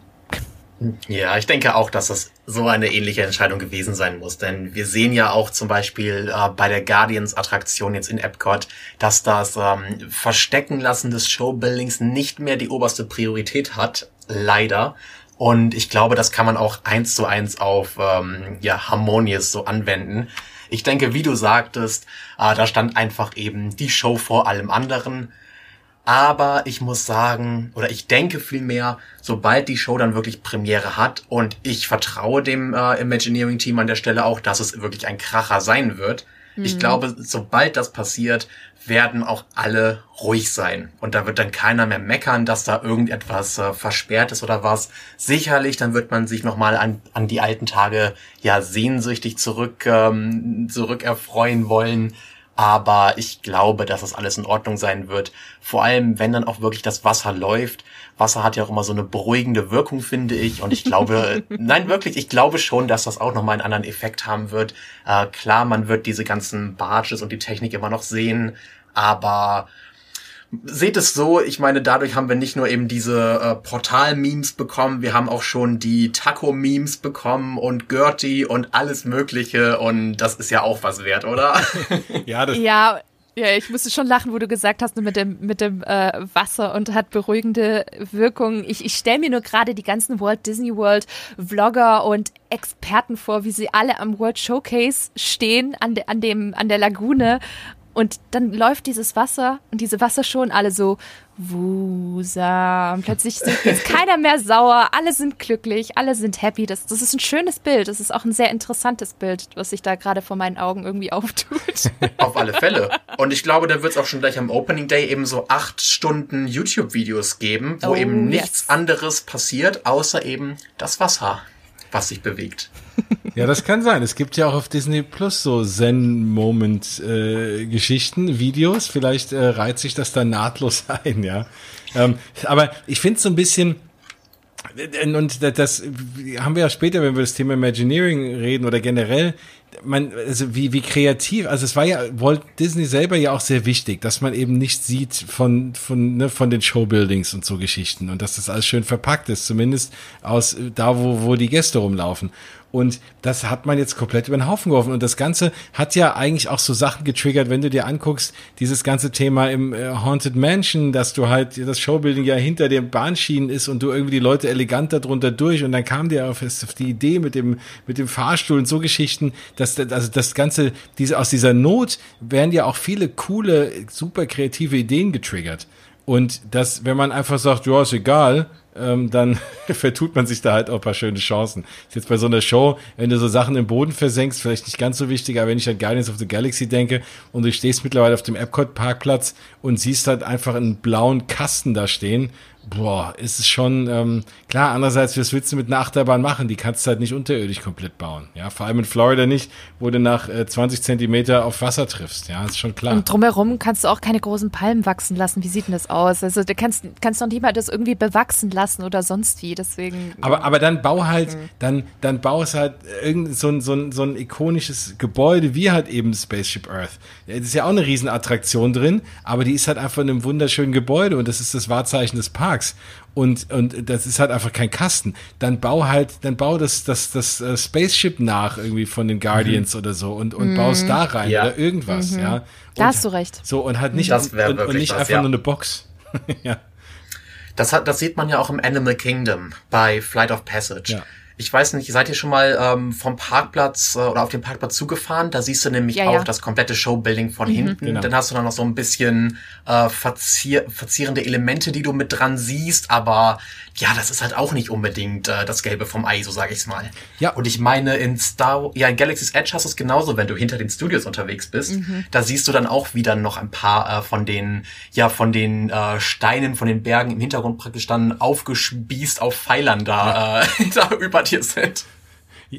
[SPEAKER 3] Ja, ich denke auch, dass das so eine ähnliche Entscheidung gewesen sein muss. Denn wir sehen ja auch zum Beispiel äh, bei der Guardians-Attraktion jetzt in Epcot, dass das ähm, Verstecken lassen des Showbuildings nicht mehr die oberste Priorität hat. Leider. Und ich glaube, das kann man auch eins zu eins auf ähm, ja, Harmonious so anwenden. Ich denke, wie du sagtest, äh, da stand einfach eben die Show vor allem anderen. Aber ich muss sagen, oder ich denke vielmehr, sobald die Show dann wirklich Premiere hat und ich vertraue dem äh, Imagineering-Team an der Stelle auch, dass es wirklich ein Kracher sein wird. Mhm. Ich glaube, sobald das passiert, werden auch alle ruhig sein. Und da wird dann keiner mehr meckern, dass da irgendetwas äh, versperrt ist oder was. Sicherlich, dann wird man sich nochmal an, an die alten Tage ja sehnsüchtig zurück, ähm, zurück erfreuen wollen aber ich glaube, dass das alles in Ordnung sein wird. Vor allem, wenn dann auch wirklich das Wasser läuft. Wasser hat ja auch immer so eine beruhigende Wirkung, finde ich. Und ich glaube, nein, wirklich, ich glaube schon, dass das auch nochmal einen anderen Effekt haben wird. Äh, klar, man wird diese ganzen Barges und die Technik immer noch sehen, aber seht es so, ich meine, dadurch haben wir nicht nur eben diese äh, Portal-Memes bekommen, wir haben auch schon die Taco-Memes bekommen und Gertie und alles Mögliche und das ist ja auch was wert, oder?
[SPEAKER 2] ja, das ja. Ja, ich musste schon lachen, wo du gesagt hast, mit dem, mit dem äh, Wasser und hat beruhigende Wirkung. Ich, ich stelle mir nur gerade die ganzen Walt Disney World Vlogger und Experten vor, wie sie alle am World Showcase stehen an, de, an, dem, an der Lagune und dann läuft dieses Wasser und diese Wassershow und alle so wusam. Plötzlich ist keiner mehr sauer, alle sind glücklich, alle sind happy. Das, das ist ein schönes Bild. Das ist auch ein sehr interessantes Bild, was sich da gerade vor meinen Augen irgendwie auftut.
[SPEAKER 3] Auf alle Fälle. Und ich glaube, da wird es auch schon gleich am Opening Day eben so acht Stunden YouTube-Videos geben, wo oh, eben nichts yes. anderes passiert, außer eben das Wasser was sich bewegt.
[SPEAKER 1] Ja, das kann sein. Es gibt ja auch auf Disney Plus so Zen-Moment-Geschichten, äh, Videos. Vielleicht äh, reiht sich das da nahtlos ein, ja. Ähm, aber ich finde es so ein bisschen, und das haben wir ja später, wenn wir das Thema Imagineering reden oder generell, man, also wie, wie kreativ, also es war ja Walt Disney selber ja auch sehr wichtig, dass man eben nicht sieht von, von, ne, von den Showbuildings und so Geschichten und dass das alles schön verpackt ist, zumindest aus da, wo, wo die Gäste rumlaufen. Und das hat man jetzt komplett über den Haufen geworfen. Und das Ganze hat ja eigentlich auch so Sachen getriggert, wenn du dir anguckst, dieses ganze Thema im äh, Haunted Mansion, dass du halt das Showbuilding ja hinter den Bahnschienen ist und du irgendwie die Leute elegant darunter durch. Und dann kam dir auf, auf die Idee mit dem, mit dem Fahrstuhl und so Geschichten, dass also das Ganze, diese, aus dieser Not werden ja auch viele coole, super kreative Ideen getriggert. Und das, wenn man einfach sagt, ja, ist egal, ähm, dann vertut man sich da halt auch ein paar schöne Chancen. Ist jetzt bei so einer Show, wenn du so Sachen im Boden versenkst, vielleicht nicht ganz so wichtig, aber wenn ich an Guardians of the Galaxy denke und du stehst mittlerweile auf dem Epcot Parkplatz und siehst halt einfach einen blauen Kasten da stehen boah, ist es schon, ähm, klar, andererseits, was willst du mit einer Achterbahn machen? Die kannst du halt nicht unterirdisch komplett bauen. Ja, vor allem in Florida nicht, wo du nach äh, 20 Zentimeter auf Wasser triffst. Ja, ist schon klar.
[SPEAKER 2] Und drumherum kannst du auch keine großen Palmen wachsen lassen. Wie sieht denn das aus? Also du kannst, kannst noch niemand das irgendwie bewachsen lassen oder sonst wie. Deswegen.
[SPEAKER 1] Aber, aber dann bau halt, mhm. dann, dann bau es halt irgend so ein, so ein, so ein ikonisches Gebäude wie halt eben Spaceship Earth. Das ist ja auch eine Riesenattraktion drin, aber die ist halt einfach in einem wunderschönen Gebäude und das ist das Wahrzeichen des Parks. Parks und, und das ist halt einfach kein Kasten. Dann bau halt, dann bau das, das, das uh, Spaceship nach irgendwie von den Guardians mhm. oder so und, und mhm. baust da rein ja. oder irgendwas, mhm. ja. Und,
[SPEAKER 2] da hast du recht.
[SPEAKER 1] So, und halt nicht, und, und, nicht was, einfach ja. nur eine Box. ja.
[SPEAKER 3] Das hat, das sieht man ja auch im Animal Kingdom bei Flight of Passage. Ja. Ich weiß nicht, seid ihr schon mal ähm, vom Parkplatz äh, oder auf dem Parkplatz zugefahren? Da siehst du nämlich ja, auch ja. das komplette Showbuilding von mhm. hinten. Genau. Dann hast du dann noch so ein bisschen äh, verzier verzierende Elemente, die du mit dran siehst, aber ja, das ist halt auch nicht unbedingt äh, das Gelbe vom Ei, so sage ich's mal. Ja. Und ich meine, in Star, ja, in Galaxy's Edge hast du es genauso, wenn du hinter den Studios unterwegs bist. Mhm. Da siehst du dann auch wieder noch ein paar äh, von den, ja, von den äh, Steinen, von den Bergen im Hintergrund praktisch dann aufgespießt auf Pfeilern da, ja. äh, da über dir sind.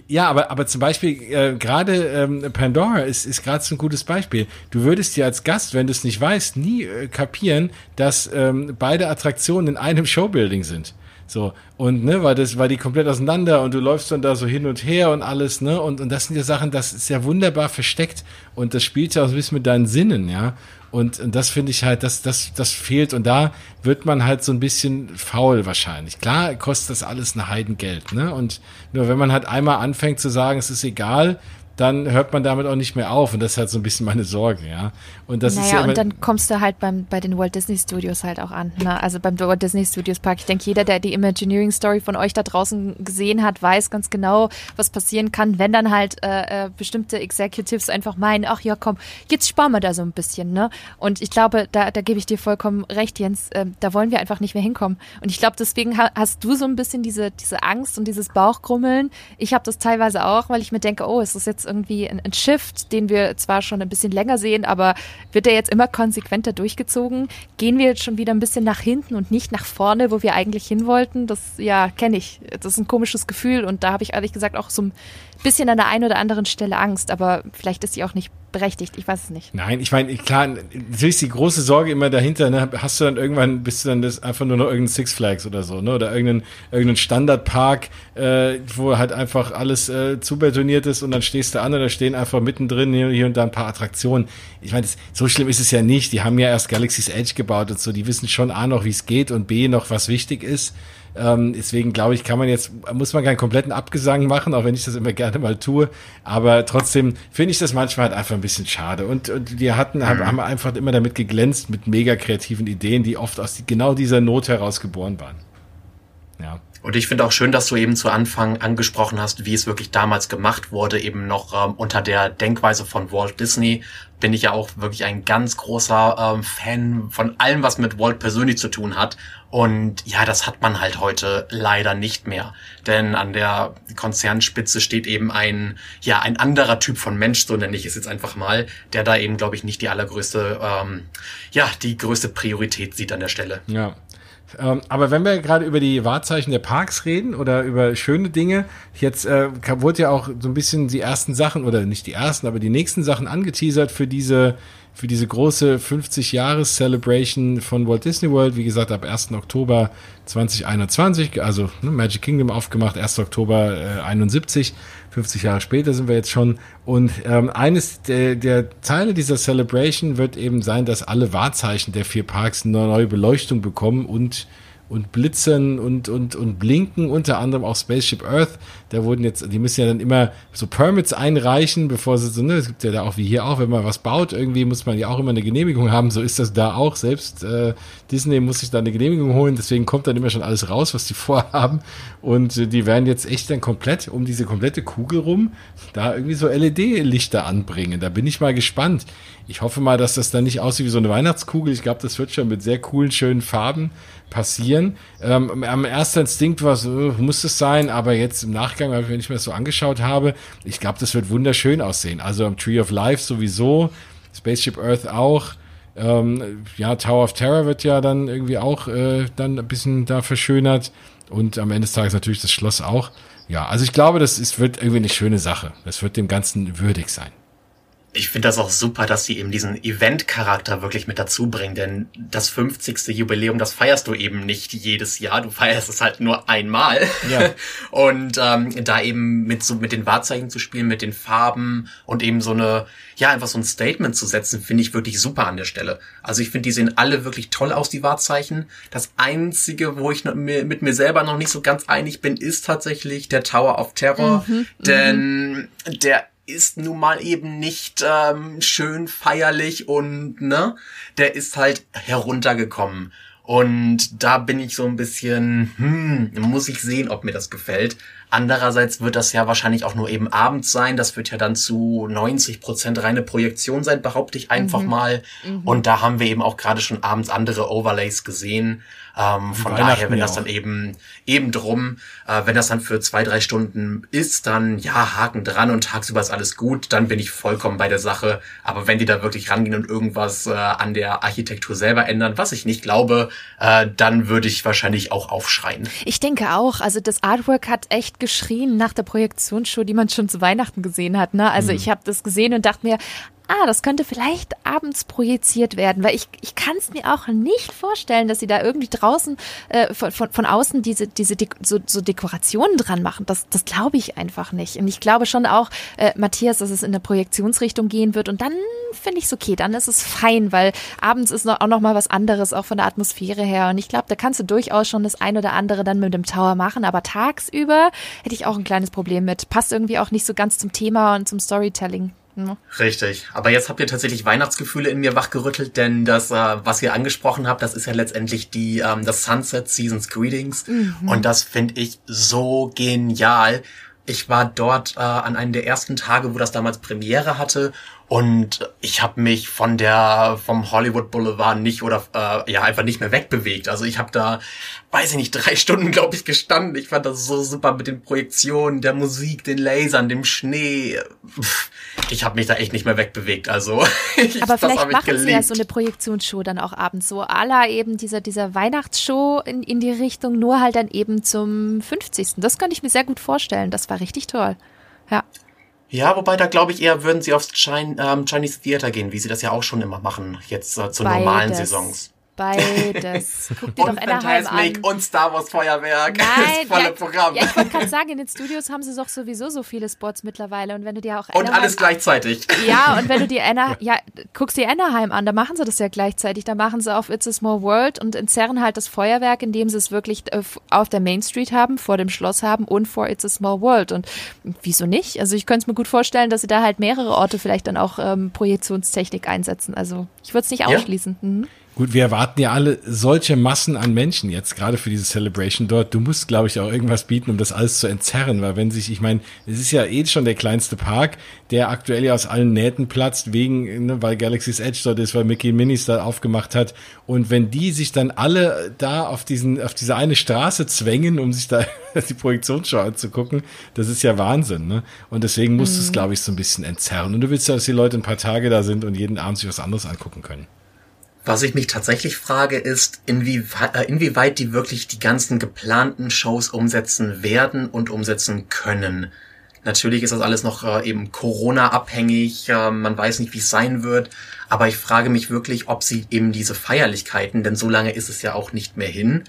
[SPEAKER 1] Ja, aber, aber zum Beispiel, äh, gerade ähm, Pandora ist, ist gerade so ein gutes Beispiel. Du würdest dir als Gast, wenn du es nicht weißt, nie äh, kapieren, dass ähm, beide Attraktionen in einem Showbuilding sind. So, und ne, weil das, war die komplett auseinander und du läufst dann da so hin und her und alles, ne? Und, und das sind ja Sachen, das ist ja wunderbar versteckt und das spielt ja auch ein bisschen mit deinen Sinnen, ja. Und, und das finde ich halt, das, das, das fehlt. Und da wird man halt so ein bisschen faul wahrscheinlich. Klar kostet das alles ein Heidengeld, ne? Und nur wenn man halt einmal anfängt zu sagen, es ist egal, dann hört man damit auch nicht mehr auf. Und das ist halt so ein bisschen meine Sorge, ja.
[SPEAKER 2] Und das naja, ist ja und dann kommst du halt beim, bei den Walt Disney Studios halt auch an. Ne? Also beim Walt Disney Studios Park. Ich denke, jeder, der die Imagineering Story von euch da draußen gesehen hat, weiß ganz genau, was passieren kann, wenn dann halt äh, äh, bestimmte Executives einfach meinen, ach ja, komm, jetzt sparen wir da so ein bisschen, ne? Und ich glaube, da, da gebe ich dir vollkommen recht, Jens, äh, da wollen wir einfach nicht mehr hinkommen. Und ich glaube, deswegen ha hast du so ein bisschen diese, diese Angst und dieses Bauchkrummeln. Ich habe das teilweise auch, weil ich mir denke, oh, ist das jetzt irgendwie ein, ein Shift, den wir zwar schon ein bisschen länger sehen, aber wird der jetzt immer konsequenter durchgezogen? Gehen wir jetzt schon wieder ein bisschen nach hinten und nicht nach vorne, wo wir eigentlich hin wollten? Das, ja, kenne ich. Das ist ein komisches Gefühl und da habe ich ehrlich gesagt auch so ein bisschen an der einen oder anderen Stelle Angst, aber vielleicht ist sie auch nicht berechtigt, ich weiß es nicht.
[SPEAKER 1] Nein, ich meine, klar, natürlich ist die große Sorge immer dahinter, ne? hast du dann irgendwann, bist du dann das einfach nur noch irgendein Six Flags oder so, ne? oder irgendein, irgendein Standardpark, äh, wo halt einfach alles äh, zubetoniert ist und dann stehst du an und da stehen einfach mittendrin hier, hier und da ein paar Attraktionen. Ich meine, so schlimm ist es ja nicht, die haben ja erst Galaxy's Edge gebaut und so, die wissen schon A noch, wie es geht und B noch, was wichtig ist. Ähm, deswegen glaube ich, kann man jetzt, muss man keinen kompletten Abgesang machen, auch wenn ich das immer gerne mal tue. Aber trotzdem finde ich das manchmal halt einfach ein bisschen schade. Und, und wir hatten, mhm. haben einfach immer damit geglänzt mit mega kreativen Ideen, die oft aus genau dieser Not heraus geboren waren.
[SPEAKER 3] Ja. Und ich finde auch schön, dass du eben zu Anfang angesprochen hast, wie es wirklich damals gemacht wurde, eben noch ähm, unter der Denkweise von Walt Disney. Bin ich ja auch wirklich ein ganz großer ähm, Fan von allem, was mit Walt persönlich zu tun hat. Und ja, das hat man halt heute leider nicht mehr. Denn an der Konzernspitze steht eben ein, ja, ein anderer Typ von Mensch, so nenne ich es jetzt einfach mal, der da eben, glaube ich, nicht die allergrößte, ähm, ja, die größte Priorität sieht an der Stelle.
[SPEAKER 1] Ja, ähm, aber wenn wir gerade über die Wahrzeichen der Parks reden oder über schöne Dinge, jetzt äh, wurde ja auch so ein bisschen die ersten Sachen oder nicht die ersten, aber die nächsten Sachen angeteasert für diese für diese große 50 Jahres Celebration von Walt Disney World. Wie gesagt, ab 1. Oktober 2021, also ne, Magic Kingdom aufgemacht, 1. Oktober äh, 71. 50 Jahre später sind wir jetzt schon. Und ähm, eines der, der Teile dieser Celebration wird eben sein, dass alle Wahrzeichen der vier Parks eine neue Beleuchtung bekommen und und blitzen und, und, und blinken, unter anderem auch Spaceship Earth. Da wurden jetzt, die müssen ja dann immer so Permits einreichen, bevor sie so, ne, es gibt ja da auch wie hier auch, wenn man was baut, irgendwie muss man ja auch immer eine Genehmigung haben. So ist das da auch. Selbst äh, Disney muss sich da eine Genehmigung holen, deswegen kommt dann immer schon alles raus, was die vorhaben. Und äh, die werden jetzt echt dann komplett um diese komplette Kugel rum da irgendwie so LED-Lichter anbringen. Da bin ich mal gespannt. Ich hoffe mal, dass das dann nicht aussieht wie so eine Weihnachtskugel. Ich glaube, das wird schon mit sehr coolen, schönen Farben passieren. Ähm, am ersten Instinkt war so, muss es sein, aber jetzt im Nachgang, wenn ich mir das so angeschaut habe, ich glaube, das wird wunderschön aussehen. Also am Tree of Life sowieso, Spaceship Earth auch. Ähm, ja, Tower of Terror wird ja dann irgendwie auch äh, dann ein bisschen da verschönert. Und am Ende des Tages natürlich das Schloss auch. Ja, also ich glaube, das ist, wird irgendwie eine schöne Sache. Das wird dem Ganzen würdig sein.
[SPEAKER 3] Ich finde das auch super, dass sie eben diesen Event-Charakter wirklich mit dazu bringen, denn das 50. Jubiläum, das feierst du eben nicht jedes Jahr, du feierst es halt nur einmal. Ja. Und ähm, da eben mit so mit den Wahrzeichen zu spielen, mit den Farben und eben so eine, ja, einfach so ein Statement zu setzen, finde ich wirklich super an der Stelle. Also ich finde, die sehen alle wirklich toll aus, die Wahrzeichen. Das Einzige, wo ich mit mir selber noch nicht so ganz einig bin, ist tatsächlich der Tower of Terror, mhm, mhm. denn der ist nun mal eben nicht ähm, schön feierlich und ne, der ist halt heruntergekommen. Und da bin ich so ein bisschen, hm, muss ich sehen, ob mir das gefällt. Andererseits wird das ja wahrscheinlich auch nur eben abends sein. Das wird ja dann zu 90 Prozent reine Projektion sein, behaupte ich einfach mhm. mal. Mhm. Und da haben wir eben auch gerade schon abends andere Overlays gesehen. Ähm, von daher, wenn das dann eben eben drum, äh, wenn das dann für zwei, drei Stunden ist, dann ja, Haken dran und tagsüber ist alles gut, dann bin ich vollkommen bei der Sache. Aber wenn die da wirklich rangehen und irgendwas äh, an der Architektur selber ändern, was ich nicht glaube, äh, dann würde ich wahrscheinlich auch aufschreien.
[SPEAKER 2] Ich denke auch. Also das Artwork hat echt geschrien nach der Projektionsshow, die man schon zu Weihnachten gesehen hat. Ne? Also mhm. ich habe das gesehen und dachte mir, ah, das könnte vielleicht abends projiziert werden, weil ich, ich kann es mir auch nicht vorstellen, dass sie da irgendwie draußen äh, von, von, von außen diese, diese De so, so Dekorationen dran machen. Das, das glaube ich einfach nicht. Und ich glaube schon auch, äh, Matthias, dass es in eine Projektionsrichtung gehen wird und dann finde ich es okay, dann ist es fein, weil abends ist noch, auch noch mal was anderes, auch von der Atmosphäre her. Und ich glaube, da kannst du durchaus schon das ein oder andere dann mit dem Tower machen, aber tagsüber hätte ich auch ein kleines Problem mit. Passt irgendwie auch nicht so ganz zum Thema und zum Storytelling.
[SPEAKER 3] Ne? Richtig. Aber jetzt habt ihr tatsächlich Weihnachtsgefühle in mir wachgerüttelt, denn das, äh, was ihr angesprochen habt, das ist ja letztendlich die ähm, das Sunset Seasons Greetings. Mhm. Und das finde ich so genial. Ich war dort äh, an einem der ersten Tage, wo das damals Premiere hatte und ich habe mich von der vom Hollywood Boulevard nicht oder äh, ja einfach nicht mehr wegbewegt. Also ich habe da, weiß ich nicht, drei Stunden glaube ich gestanden. Ich fand das so super mit den Projektionen, der Musik, den Lasern, dem Schnee. Ich habe mich da echt nicht mehr wegbewegt. Also
[SPEAKER 2] ich, aber vielleicht machen sie ja so eine Projektionsshow dann auch abends so. Aller eben dieser dieser Weihnachtsshow in in die Richtung, nur halt dann eben zum 50. Das könnte ich mir sehr gut vorstellen. Das war richtig toll. Ja.
[SPEAKER 3] Ja, wobei da glaube ich eher würden sie aufs ähm, Chinese Theater gehen, wie sie das ja auch schon immer machen, jetzt äh, zu Beides. normalen Saisons.
[SPEAKER 2] Beides. Guck dir
[SPEAKER 3] und
[SPEAKER 2] doch Anaheim an.
[SPEAKER 3] und Star Wars Feuerwerk.
[SPEAKER 2] Nein, das volle ja, Programm. Ja, ich wollte gerade sagen, in den Studios haben sie doch sowieso so viele Spots mittlerweile und wenn du dir auch
[SPEAKER 3] Anaheim Und alles gleichzeitig.
[SPEAKER 2] Ja, und wenn du dir Anna, ja, guckst dir Anaheim an, da machen sie das ja gleichzeitig. Da machen sie auf It's a Small World und entzerren halt das Feuerwerk, indem sie es wirklich äh, auf der Main Street haben, vor dem Schloss haben und vor It's a Small World. Und wieso nicht? Also ich könnte es mir gut vorstellen, dass sie da halt mehrere Orte vielleicht dann auch ähm, Projektionstechnik einsetzen. Also ich würde es nicht ausschließen. Ja. Mhm.
[SPEAKER 1] Gut, wir erwarten ja alle solche Massen an Menschen jetzt, gerade für diese Celebration dort. Du musst, glaube ich, auch irgendwas bieten, um das alles zu entzerren, weil wenn sich, ich meine, es ist ja eh schon der kleinste Park, der aktuell ja aus allen Nähten platzt, wegen, ne, weil Galaxy's Edge dort ist, weil Mickey Minis da aufgemacht hat. Und wenn die sich dann alle da auf diesen, auf diese eine Straße zwängen, um sich da die Projektionsschau anzugucken, das ist ja Wahnsinn, ne? Und deswegen musst mhm. du es, glaube ich, so ein bisschen entzerren. Und du willst ja, dass die Leute ein paar Tage da sind und jeden Abend sich was anderes angucken können.
[SPEAKER 3] Was ich mich tatsächlich frage, ist, inwieweit, äh, inwieweit die wirklich die ganzen geplanten Shows umsetzen werden und umsetzen können. Natürlich ist das alles noch äh, eben Corona-abhängig, äh, man weiß nicht, wie es sein wird, aber ich frage mich wirklich, ob sie eben diese Feierlichkeiten, denn so lange ist es ja auch nicht mehr hin,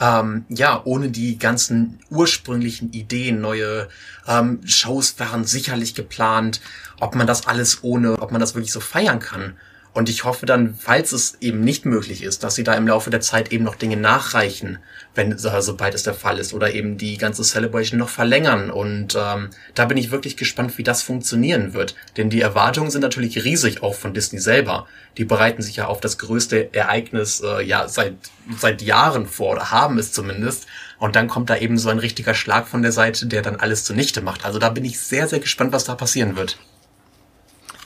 [SPEAKER 3] ähm, ja, ohne die ganzen ursprünglichen Ideen, neue ähm, Shows waren sicherlich geplant, ob man das alles ohne, ob man das wirklich so feiern kann. Und ich hoffe dann, falls es eben nicht möglich ist, dass sie da im Laufe der Zeit eben noch Dinge nachreichen, wenn sobald es der Fall ist, oder eben die ganze Celebration noch verlängern. Und ähm, da bin ich wirklich gespannt, wie das funktionieren wird. Denn die Erwartungen sind natürlich riesig, auch von Disney selber. Die bereiten sich ja auf das größte Ereignis äh, ja seit seit Jahren vor oder haben es zumindest. Und dann kommt da eben so ein richtiger Schlag von der Seite, der dann alles zunichte macht. Also da bin ich sehr, sehr gespannt, was da passieren wird.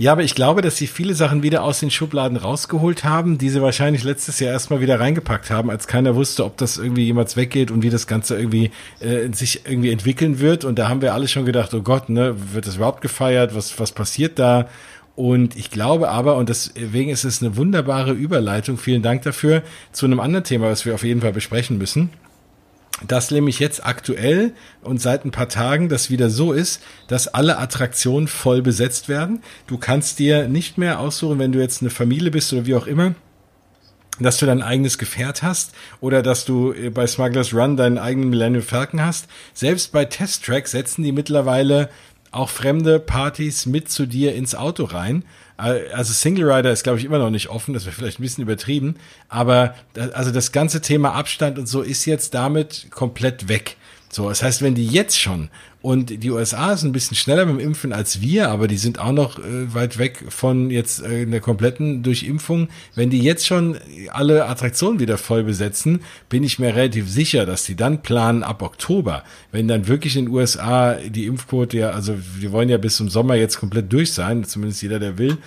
[SPEAKER 1] Ja, aber ich glaube, dass sie viele Sachen wieder aus den Schubladen rausgeholt haben, die sie wahrscheinlich letztes Jahr erstmal wieder reingepackt haben, als keiner wusste, ob das irgendwie jemals weggeht und wie das Ganze irgendwie äh, sich irgendwie entwickeln wird. Und da haben wir alle schon gedacht, oh Gott, ne, wird das überhaupt gefeiert? Was, was passiert da? Und ich glaube aber, und deswegen ist es eine wunderbare Überleitung, vielen Dank dafür, zu einem anderen Thema, was wir auf jeden Fall besprechen müssen dass nämlich jetzt aktuell und seit ein paar Tagen das wieder so ist, dass alle Attraktionen voll besetzt werden. Du kannst dir nicht mehr aussuchen, wenn du jetzt eine Familie bist oder wie auch immer, dass du dein eigenes Gefährt hast oder dass du äh, bei Smugglers Run deinen eigenen Millennium Falcon hast. Selbst bei Test Track setzen die mittlerweile auch fremde Partys mit zu dir ins Auto rein also Single Rider ist, glaube ich, immer noch nicht offen. Das wäre vielleicht ein bisschen übertrieben. Aber also das ganze Thema Abstand und so ist jetzt damit komplett weg. So, das heißt, wenn die jetzt schon und die USA ist ein bisschen schneller beim Impfen als wir, aber die sind auch noch äh, weit weg von jetzt äh, einer kompletten Durchimpfung. Wenn die jetzt schon alle Attraktionen wieder voll besetzen, bin ich mir relativ sicher, dass die dann planen ab Oktober, wenn dann wirklich in den USA die Impfquote ja, also wir wollen ja bis zum Sommer jetzt komplett durch sein, zumindest jeder, der will.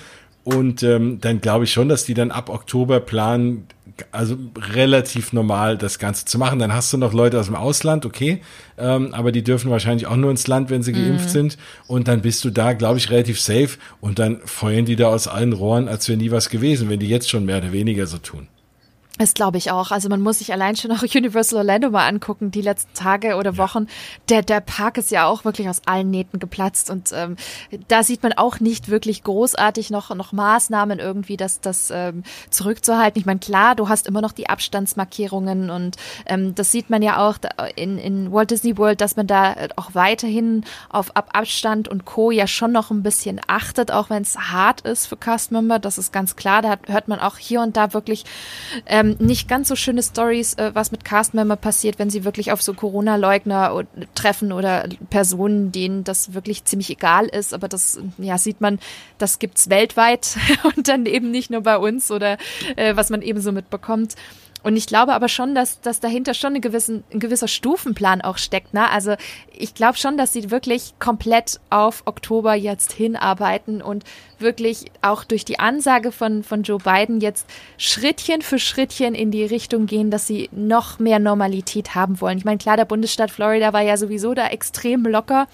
[SPEAKER 1] Und ähm, dann glaube ich schon, dass die dann ab Oktober planen, also relativ normal das Ganze zu machen. Dann hast du noch Leute aus dem Ausland, okay, ähm, aber die dürfen wahrscheinlich auch nur ins Land, wenn sie mhm. geimpft sind. Und dann bist du da, glaube ich, relativ safe. Und dann feuern die da aus allen Rohren, als wäre nie was gewesen, wenn die jetzt schon mehr oder weniger so tun.
[SPEAKER 2] Das glaube ich auch. Also man muss sich allein schon auch Universal Orlando mal angucken, die letzten Tage oder Wochen. Der, der Park ist ja auch wirklich aus allen Nähten geplatzt und ähm, da sieht man auch nicht wirklich großartig noch, noch Maßnahmen irgendwie, das, das ähm, zurückzuhalten. Ich meine, klar, du hast immer noch die Abstandsmarkierungen und ähm, das sieht man ja auch in, in Walt Disney World, dass man da auch weiterhin auf Abstand und Co. ja schon noch ein bisschen achtet, auch wenn es hart ist für Cast-Member. Das ist ganz klar. Da hört man auch hier und da wirklich ähm, ähm, nicht ganz so schöne Stories, äh, was mit Castmember passiert, wenn sie wirklich auf so Corona-Leugner treffen oder Personen, denen das wirklich ziemlich egal ist. Aber das, ja, sieht man, das gibt's weltweit und dann eben nicht nur bei uns oder äh, was man eben so mitbekommt. Und ich glaube aber schon, dass, dass dahinter schon ein, gewissen, ein gewisser Stufenplan auch steckt. Ne? Also ich glaube schon, dass sie wirklich komplett auf Oktober jetzt hinarbeiten und wirklich auch durch die Ansage von, von Joe Biden jetzt Schrittchen für Schrittchen in die Richtung gehen, dass sie noch mehr Normalität haben wollen. Ich meine, klar, der Bundesstaat Florida war ja sowieso da extrem locker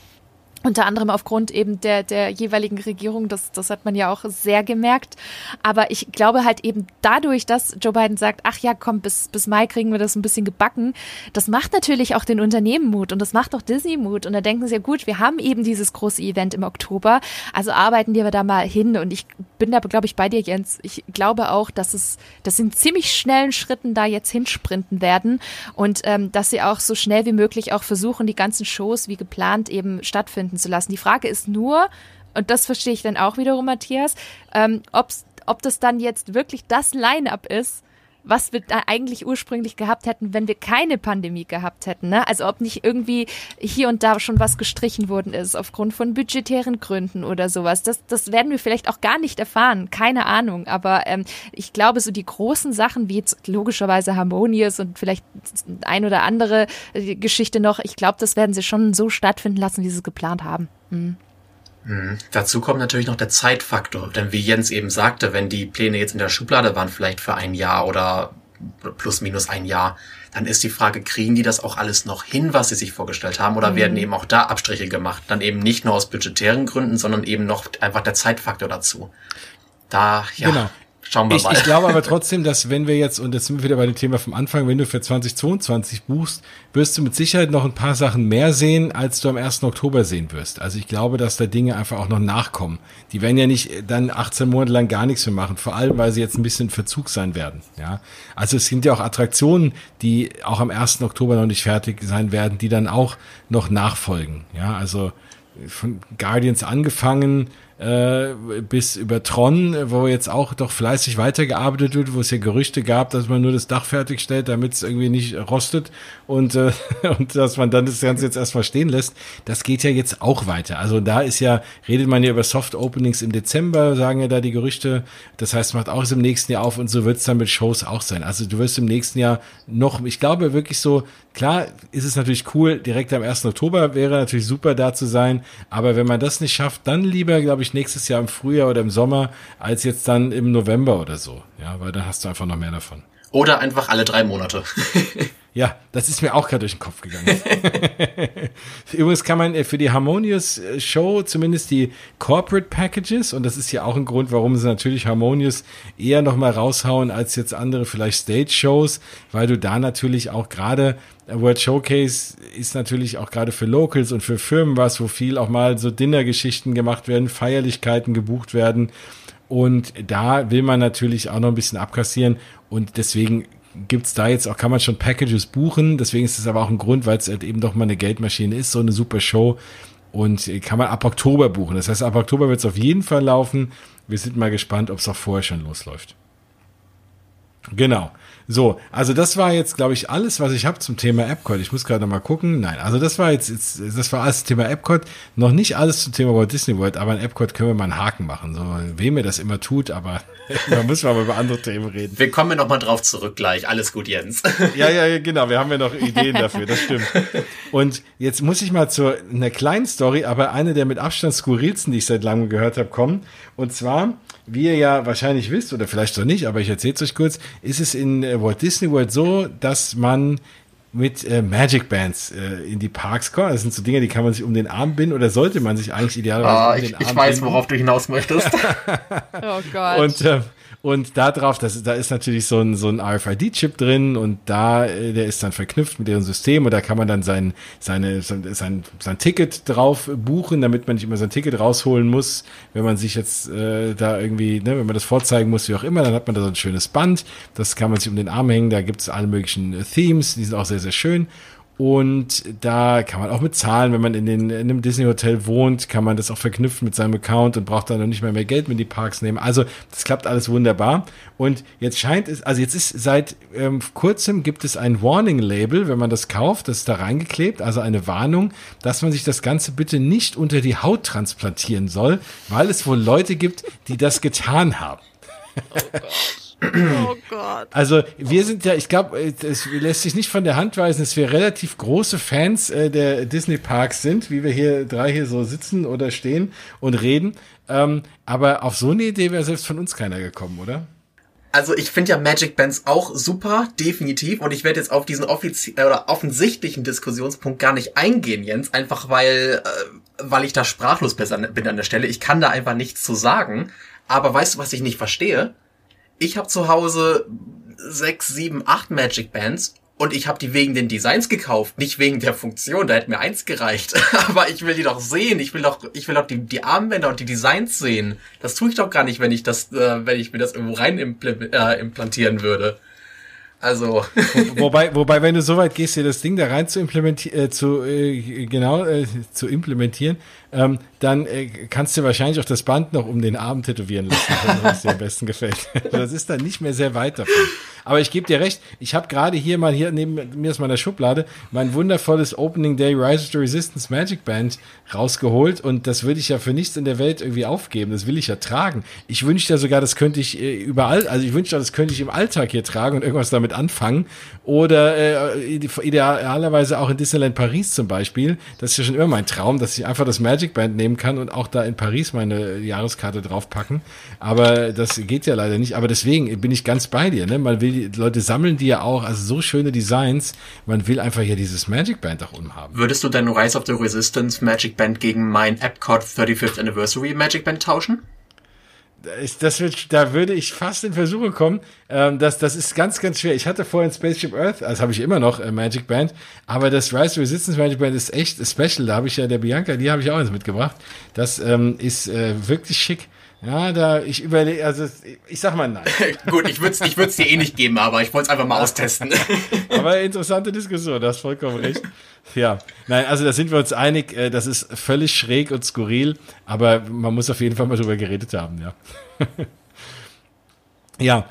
[SPEAKER 2] unter anderem aufgrund eben der, der jeweiligen Regierung, das, das hat man ja auch sehr gemerkt. Aber ich glaube halt eben dadurch, dass Joe Biden sagt, ach ja, komm, bis, bis Mai kriegen wir das ein bisschen gebacken, das macht natürlich auch den Unternehmen Mut und das macht auch Disney Mut. Und da denken sie ja gut, wir haben eben dieses große Event im Oktober, also arbeiten wir da mal hin. Und ich bin da, glaube ich, bei dir, Jens. Ich glaube auch, dass es, dass sie in ziemlich schnellen Schritten da jetzt hinsprinten werden und ähm, dass sie auch so schnell wie möglich auch versuchen, die ganzen Shows wie geplant eben stattfinden stattfinden zu lassen. Die Frage ist nur, und das verstehe ich dann auch wiederum, Matthias, ähm, ob's, ob das dann jetzt wirklich das Line-up ist, was wir da eigentlich ursprünglich gehabt hätten, wenn wir keine Pandemie gehabt hätten. Ne? Also ob nicht irgendwie hier und da schon was gestrichen worden ist, aufgrund von budgetären Gründen oder sowas. Das, das werden wir vielleicht auch gar nicht erfahren. Keine Ahnung. Aber ähm, ich glaube, so die großen Sachen, wie jetzt logischerweise Harmonious und vielleicht ein oder andere äh, Geschichte noch, ich glaube, das werden sie schon so stattfinden lassen, wie sie es geplant haben. Mhm.
[SPEAKER 3] Mhm. Dazu kommt natürlich noch der Zeitfaktor, denn wie Jens eben sagte, wenn die Pläne jetzt in der Schublade waren, vielleicht für ein Jahr oder plus minus ein Jahr, dann ist die Frage, kriegen die das auch alles noch hin, was sie sich vorgestellt haben, oder mhm. werden eben auch da Abstriche gemacht? Dann eben nicht nur aus budgetären Gründen, sondern eben noch einfach der Zeitfaktor dazu. Da, ja. Genau.
[SPEAKER 1] Schauen wir ich, mal. Ich glaube aber trotzdem, dass wenn wir jetzt, und jetzt sind wir wieder bei dem Thema vom Anfang, wenn du für 2022 buchst, wirst du mit Sicherheit noch ein paar Sachen mehr sehen, als du am 1. Oktober sehen wirst. Also ich glaube, dass da Dinge einfach auch noch nachkommen. Die werden ja nicht dann 18 Monate lang gar nichts mehr machen, vor allem, weil sie jetzt ein bisschen Verzug sein werden. Ja, Also es sind ja auch Attraktionen, die auch am 1. Oktober noch nicht fertig sein werden, die dann auch noch nachfolgen. Ja, also von Guardians angefangen, äh, bis über Tron, wo jetzt auch doch fleißig weitergearbeitet wird, wo es ja Gerüchte gab, dass man nur das Dach fertigstellt, damit es irgendwie nicht rostet und, äh, und dass man dann das Ganze jetzt erstmal stehen lässt. Das geht ja jetzt auch weiter. Also da ist ja, redet man ja über Soft Openings im Dezember, sagen ja da die Gerüchte. Das heißt, macht auch im nächsten Jahr auf und so wird es dann mit Shows auch sein. Also du wirst im nächsten Jahr noch, ich glaube wirklich so, klar ist es natürlich cool, direkt am 1. Oktober wäre natürlich super da zu sein, aber wenn man das nicht schafft, dann lieber, glaube ich, nächstes Jahr im Frühjahr oder im Sommer, als jetzt dann im November oder so. Ja, weil dann hast du einfach noch mehr davon.
[SPEAKER 3] Oder einfach alle drei Monate.
[SPEAKER 1] Ja, das ist mir auch gerade durch den Kopf gegangen. Übrigens kann man äh, für die Harmonious äh, Show zumindest die Corporate Packages, und das ist ja auch ein Grund, warum sie natürlich Harmonious eher nochmal raushauen als jetzt andere vielleicht Stage-Shows, weil du da natürlich auch gerade äh, World Showcase ist natürlich auch gerade für Locals und für Firmen was, wo viel auch mal so Dinnergeschichten gemacht werden, Feierlichkeiten gebucht werden. Und da will man natürlich auch noch ein bisschen abkassieren. Und deswegen gibt's da jetzt auch, kann man schon Packages buchen. Deswegen ist es aber auch ein Grund, weil es halt eben doch mal eine Geldmaschine ist, so eine super Show. Und kann man ab Oktober buchen. Das heißt, ab Oktober wird es auf jeden Fall laufen. Wir sind mal gespannt, ob es auch vorher schon losläuft. Genau. So, also das war jetzt, glaube ich, alles, was ich habe zum Thema Epcot. Ich muss gerade mal gucken. Nein, also das war jetzt, jetzt, das war alles zum Thema Epcot. Noch nicht alles zum Thema Walt Disney World, aber in Epcot können wir mal einen Haken machen. So, wem er das immer tut, aber da müssen wir mal über andere Themen reden.
[SPEAKER 3] Wir kommen ja nochmal drauf zurück gleich. Alles gut, Jens.
[SPEAKER 1] ja, ja, genau. Wir haben ja noch Ideen dafür. Das stimmt. Und jetzt muss ich mal zu einer kleinen Story, aber eine der mit Abstand skurrilsten, die ich seit langem gehört habe, kommen. Und zwar wie ihr ja wahrscheinlich wisst, oder vielleicht doch nicht, aber ich erzähle es euch kurz, ist es in äh, Walt Disney World so, dass man mit äh, Magic Bands äh, in die Parks kommt. Das sind so Dinge, die kann man sich um den Arm binden oder sollte man sich eigentlich idealerweise
[SPEAKER 3] ah,
[SPEAKER 1] um
[SPEAKER 3] den ich, Arm Ich weiß, binden. worauf du hinaus möchtest.
[SPEAKER 2] oh Gott.
[SPEAKER 1] Und äh, und da drauf, das, da ist natürlich so ein, so ein RFID-Chip drin und da, äh, der ist dann verknüpft mit deren System und da kann man dann sein, seine, sein, sein, sein Ticket drauf buchen, damit man nicht immer sein Ticket rausholen muss, wenn man sich jetzt äh, da irgendwie, ne, wenn man das vorzeigen muss, wie auch immer, dann hat man da so ein schönes Band, das kann man sich um den Arm hängen, da gibt es alle möglichen äh, Themes, die sind auch sehr, sehr schön und da kann man auch mit zahlen, wenn man in, den, in einem Disney-Hotel wohnt, kann man das auch verknüpfen mit seinem Account und braucht dann noch nicht mehr mehr Geld, wenn die Parks nehmen. Also das klappt alles wunderbar. Und jetzt scheint es, also jetzt ist seit ähm, kurzem gibt es ein Warning-Label, wenn man das kauft, das ist da reingeklebt, also eine Warnung, dass man sich das Ganze bitte nicht unter die Haut transplantieren soll, weil es wohl Leute gibt, die das getan haben. Oh Gott. Oh Gott. Also wir sind ja, ich glaube, es lässt sich nicht von der Hand weisen, dass wir relativ große Fans äh, der Disney Parks sind, wie wir hier drei hier so sitzen oder stehen und reden. Ähm, aber auf so eine Idee wäre selbst von uns keiner gekommen, oder?
[SPEAKER 3] Also ich finde ja Magic Bands auch super, definitiv. Und ich werde jetzt auf diesen offizie äh, oder offensichtlichen Diskussionspunkt gar nicht eingehen, Jens, einfach weil, äh, weil ich da sprachlos bin an der Stelle. Ich kann da einfach nichts zu sagen. Aber weißt du, was ich nicht verstehe? Ich habe zu Hause sechs, sieben, acht Magic Bands und ich habe die wegen den Designs gekauft, nicht wegen der Funktion. Da hätte mir eins gereicht. Aber ich will die doch sehen. Ich will doch, ich will doch die, die Armbänder und die Designs sehen. Das tue ich doch gar nicht, wenn ich das, äh, wenn ich mir das irgendwo rein äh, implantieren würde. Also.
[SPEAKER 1] wobei, wobei, wenn du so weit gehst, dir das Ding da rein zu implementieren, äh, zu äh, genau äh, zu implementieren, ähm, dann äh, kannst du wahrscheinlich auch das Band noch um den Arm tätowieren lassen, wenn es dir am besten gefällt. das ist dann nicht mehr sehr weit davon. Aber ich gebe dir recht, ich habe gerade hier mal hier neben mir aus meiner Schublade mein wundervolles Opening Day Rise to Resistance Magic Band rausgeholt und das würde ich ja für nichts in der Welt irgendwie aufgeben. Das will ich ja tragen. Ich wünschte ja sogar, das könnte ich äh, überall, also ich wünschte, das könnte ich im Alltag hier tragen und irgendwas damit anfangen. Oder äh, idealerweise auch in Disneyland Paris zum Beispiel. Das ist ja schon immer mein Traum, dass ich einfach das Magic Band nehmen kann und auch da in Paris meine Jahreskarte draufpacken. Aber das geht ja leider nicht. Aber deswegen bin ich ganz bei dir. Ne? Man will, die Leute sammeln die ja auch, also so schöne Designs. Man will einfach hier dieses Magic Band auch umhaben.
[SPEAKER 3] Würdest du dein Rise of the Resistance Magic Band gegen mein Epcot 35th Anniversary Magic Band tauschen?
[SPEAKER 1] Das wird, da würde ich fast in Versuche kommen. Ähm, das, das ist ganz, ganz schwer. Ich hatte vorhin Spaceship Earth, also habe ich immer noch äh, Magic Band, aber das Rise Resistance Magic Band ist echt special. Da habe ich ja der Bianca, die habe ich auch eins mitgebracht. Das ähm, ist äh, wirklich schick. Ja, da, ich überlege, also ich sag mal nein.
[SPEAKER 3] Gut, ich würde es ich würd's dir eh nicht geben, aber ich wollte es einfach mal austesten.
[SPEAKER 1] aber interessante Diskussion, du hast vollkommen recht. Ja, nein, also da sind wir uns einig, äh, das ist völlig schräg und skurril, aber man muss auf jeden Fall mal drüber geredet haben, ja. ja,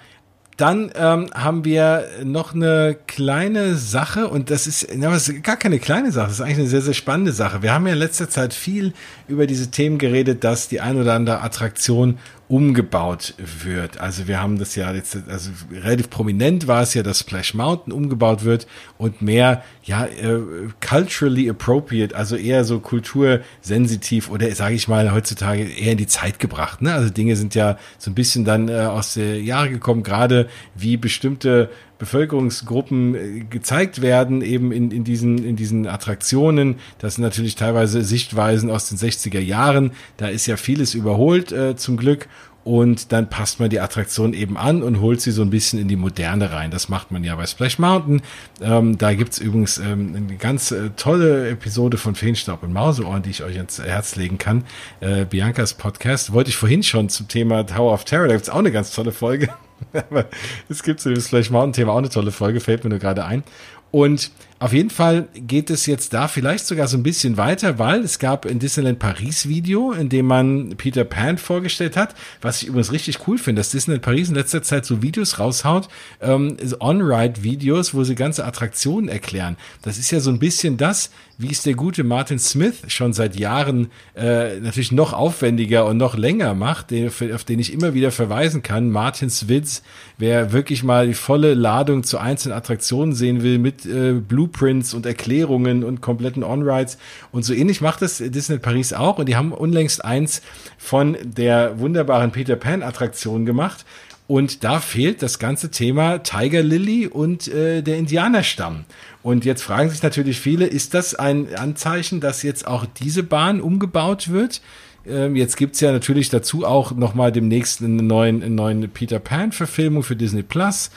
[SPEAKER 1] dann ähm, haben wir noch eine kleine Sache und das ist, na, das ist gar keine kleine Sache, das ist eigentlich eine sehr, sehr spannende Sache. Wir haben ja in letzter Zeit viel über diese Themen geredet, dass die ein oder andere Attraktion umgebaut wird. Also wir haben das ja jetzt, also relativ prominent war es ja, dass Splash Mountain umgebaut wird und mehr, ja, äh, culturally appropriate, also eher so kultursensitiv oder sage ich mal heutzutage eher in die Zeit gebracht. Ne? Also Dinge sind ja so ein bisschen dann äh, aus der Jahre gekommen, gerade wie bestimmte Bevölkerungsgruppen äh, gezeigt werden, eben in, in, diesen, in diesen Attraktionen. Das sind natürlich teilweise Sichtweisen aus den 60er Jahren. Da ist ja vieles überholt äh, zum Glück und dann passt man die Attraktion eben an und holt sie so ein bisschen in die Moderne rein. Das macht man ja bei Splash Mountain. Ähm, da gibt's übrigens ähm, eine ganz äh, tolle Episode von Feenstaub und Mauseohren, die ich euch ins Herz legen kann. Äh, Biancas Podcast. Wollte ich vorhin schon zum Thema Tower of Terror. Da gibt's auch eine ganz tolle Folge. Aber es gibt zu dem Splash Mountain Thema auch eine tolle Folge, fällt mir nur gerade ein. Und auf jeden Fall geht es jetzt da vielleicht sogar so ein bisschen weiter, weil es gab ein Disneyland Paris Video, in dem man Peter Pan vorgestellt hat, was ich übrigens richtig cool finde, dass Disneyland Paris in letzter Zeit so Videos raushaut, ähm, On-Ride-Videos, wo sie ganze Attraktionen erklären. Das ist ja so ein bisschen das, wie es der gute Martin Smith schon seit Jahren äh, natürlich noch aufwendiger und noch länger macht, den, auf den ich immer wieder verweisen kann. Martin Switz, wer wirklich mal die volle Ladung zu einzelnen Attraktionen sehen will mit äh, Blueprints und Erklärungen und kompletten On-Rides und so ähnlich macht das Disney Paris auch und die haben unlängst eins von der wunderbaren Peter Pan Attraktion gemacht und da fehlt das ganze Thema Tiger Lily und äh, der Indianerstamm. Und jetzt fragen sich natürlich viele, ist das ein Anzeichen, dass jetzt auch diese Bahn umgebaut wird? Ähm, jetzt gibt's ja natürlich dazu auch nochmal demnächst eine eine neuen Peter Pan-Verfilmung für Disney Plus.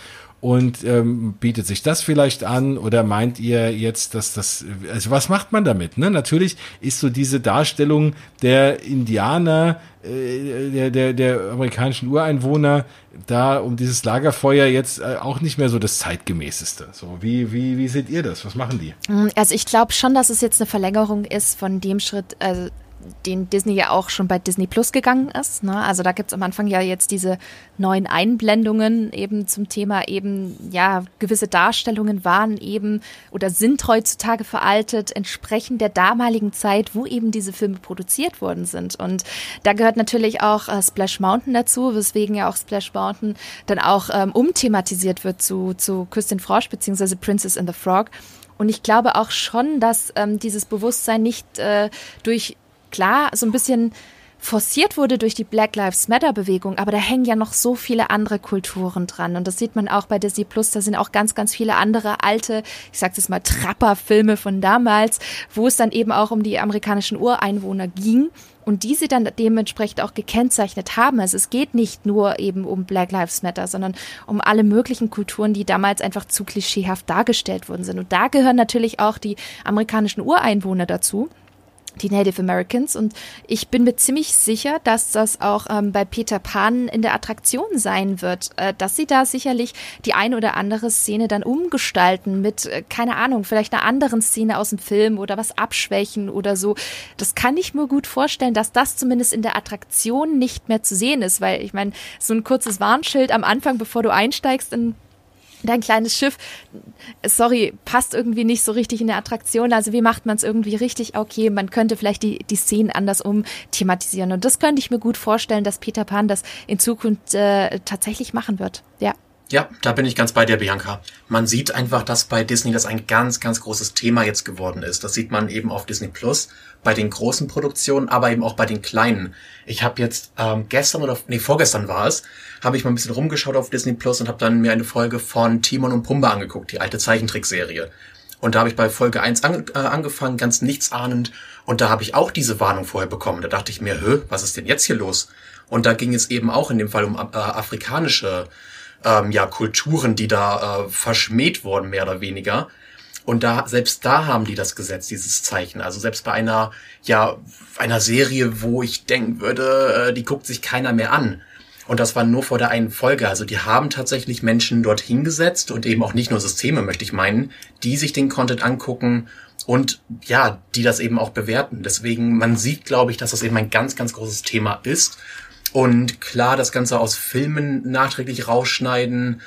[SPEAKER 1] Und ähm, bietet sich das vielleicht an oder meint ihr jetzt, dass das, also was macht man damit? Ne? Natürlich ist so diese Darstellung der Indianer, äh, der, der, der amerikanischen Ureinwohner da um dieses Lagerfeuer jetzt äh, auch nicht mehr so das zeitgemäßeste. So, wie, wie, wie seht ihr das? Was machen die?
[SPEAKER 2] Also ich glaube schon, dass es jetzt eine Verlängerung ist von dem Schritt, also den Disney ja auch schon bei Disney Plus gegangen ist. Ne? Also da gibt es am Anfang ja jetzt diese neuen Einblendungen eben zum Thema eben, ja, gewisse Darstellungen waren eben oder sind heutzutage veraltet, entsprechend der damaligen Zeit, wo eben diese Filme produziert worden sind. Und da gehört natürlich auch äh, Splash Mountain dazu, weswegen ja auch Splash Mountain dann auch ähm, umthematisiert wird zu, zu Küstin Frosch beziehungsweise Princess and the Frog. Und ich glaube auch schon, dass ähm, dieses Bewusstsein nicht äh, durch klar so ein bisschen forciert wurde durch die Black Lives Matter Bewegung, aber da hängen ja noch so viele andere Kulturen dran und das sieht man auch bei Disney Plus, da sind auch ganz ganz viele andere alte, ich sag jetzt mal Trapper Filme von damals, wo es dann eben auch um die amerikanischen Ureinwohner ging und die sie dann dementsprechend auch gekennzeichnet haben. Also es geht nicht nur eben um Black Lives Matter, sondern um alle möglichen Kulturen, die damals einfach zu klischeehaft dargestellt worden sind. Und da gehören natürlich auch die amerikanischen Ureinwohner dazu die Native Americans. Und ich bin mir ziemlich sicher, dass das auch ähm, bei Peter Pan in der Attraktion sein wird, äh, dass sie da sicherlich die eine oder andere Szene dann umgestalten mit, äh, keine Ahnung, vielleicht einer anderen Szene aus dem Film oder was abschwächen oder so. Das kann ich mir gut vorstellen, dass das zumindest in der Attraktion nicht mehr zu sehen ist, weil ich meine, so ein kurzes Warnschild am Anfang, bevor du einsteigst in dein kleines Schiff, sorry, passt irgendwie nicht so richtig in der Attraktion. Also wie macht man es irgendwie richtig? Okay, man könnte vielleicht die, die Szenen anders um thematisieren. Und das könnte ich mir gut vorstellen, dass Peter Pan das in Zukunft äh, tatsächlich machen wird. Ja.
[SPEAKER 3] Ja, da bin ich ganz bei dir, Bianca. Man sieht einfach, dass bei Disney das ein ganz, ganz großes Thema jetzt geworden ist. Das sieht man eben auf Disney Plus, bei den großen Produktionen, aber eben auch bei den kleinen. Ich habe jetzt ähm, gestern oder nee, vorgestern war es, habe ich mal ein bisschen rumgeschaut auf Disney Plus und habe dann mir eine Folge von Timon und Pumba angeguckt, die alte Zeichentrickserie. Und da habe ich bei Folge 1 an, äh, angefangen, ganz nichtsahnend. Und da habe ich auch diese Warnung vorher bekommen. Da dachte ich mir, hö, was ist denn jetzt hier los? Und da ging es eben auch in dem Fall um äh, afrikanische ähm, ja, Kulturen, die da äh, verschmäht wurden, mehr oder weniger. Und da, selbst da haben die das Gesetz, dieses Zeichen. Also selbst bei einer, ja, einer Serie, wo ich denken würde, äh, die guckt sich keiner mehr an. Und das war nur vor der einen Folge. Also die haben tatsächlich Menschen dort hingesetzt und eben auch nicht nur Systeme, möchte ich meinen, die sich den Content angucken und ja, die das eben auch bewerten. Deswegen, man sieht, glaube ich, dass das eben ein ganz, ganz großes Thema ist. Und klar, das Ganze aus Filmen nachträglich rausschneiden,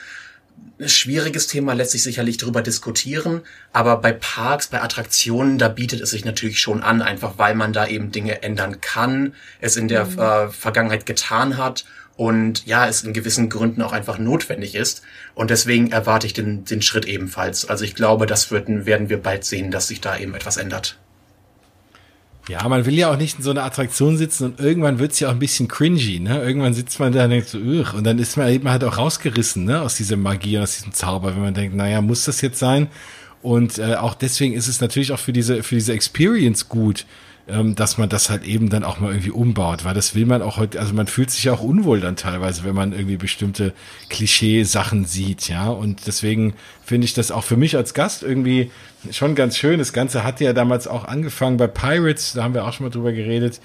[SPEAKER 3] schwieriges Thema, lässt sich sicherlich darüber diskutieren, aber bei Parks, bei Attraktionen, da bietet es sich natürlich schon an, einfach weil man da eben Dinge ändern kann, es in der mhm. äh, Vergangenheit getan hat und ja, es in gewissen Gründen auch einfach notwendig ist. Und deswegen erwarte ich den, den Schritt ebenfalls. Also ich glaube, das wird, werden wir bald sehen, dass sich da eben etwas ändert.
[SPEAKER 1] Ja, man will ja auch nicht in so einer Attraktion sitzen und irgendwann wird's ja auch ein bisschen cringy, ne? Irgendwann sitzt man da und denkt so, Ugh, und dann ist man eben halt auch rausgerissen, ne? Aus dieser Magie, aus diesem Zauber, wenn man denkt, naja, muss das jetzt sein? Und äh, auch deswegen ist es natürlich auch für diese, für diese Experience gut, dass man das halt eben dann auch mal irgendwie umbaut, weil das will man auch heute, also man fühlt sich ja auch unwohl dann teilweise, wenn man irgendwie bestimmte Klischee-Sachen sieht, ja. Und deswegen finde ich das auch für mich als Gast irgendwie schon ganz schön. Das Ganze hat ja damals auch angefangen bei Pirates, da haben wir auch schon mal drüber geredet.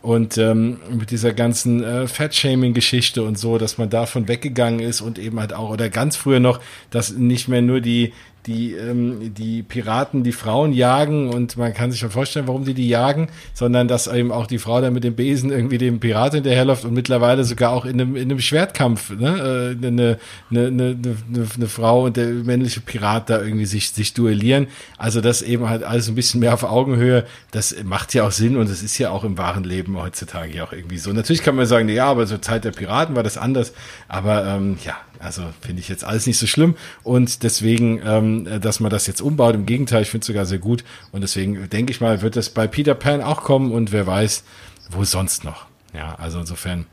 [SPEAKER 1] Und ähm, mit dieser ganzen äh, Fat-Shaming-Geschichte und so, dass man davon weggegangen ist und eben halt auch, oder ganz früher noch, dass nicht mehr nur die, die, ähm, die Piraten die Frauen jagen und man kann sich schon vorstellen, warum die die jagen, sondern dass eben auch die Frau da mit dem Besen irgendwie dem Pirat hinterherläuft und mittlerweile sogar auch in einem, in einem Schwertkampf ne, äh, eine, eine, eine, eine, eine Frau und der männliche Pirat da irgendwie sich, sich duellieren. Also das eben halt alles ein bisschen mehr auf Augenhöhe, das macht ja auch Sinn und es ist ja auch im wahren Leben heutzutage ja auch irgendwie so. Natürlich kann man sagen, ja, aber zur Zeit der Piraten war das anders, aber ähm, ja, also finde ich jetzt alles nicht so schlimm und deswegen, ähm, dass man das jetzt umbaut, im Gegenteil, ich finde es sogar sehr gut und deswegen denke ich mal, wird das bei Peter Pan auch kommen und wer weiß, wo sonst noch. Ja, also insofern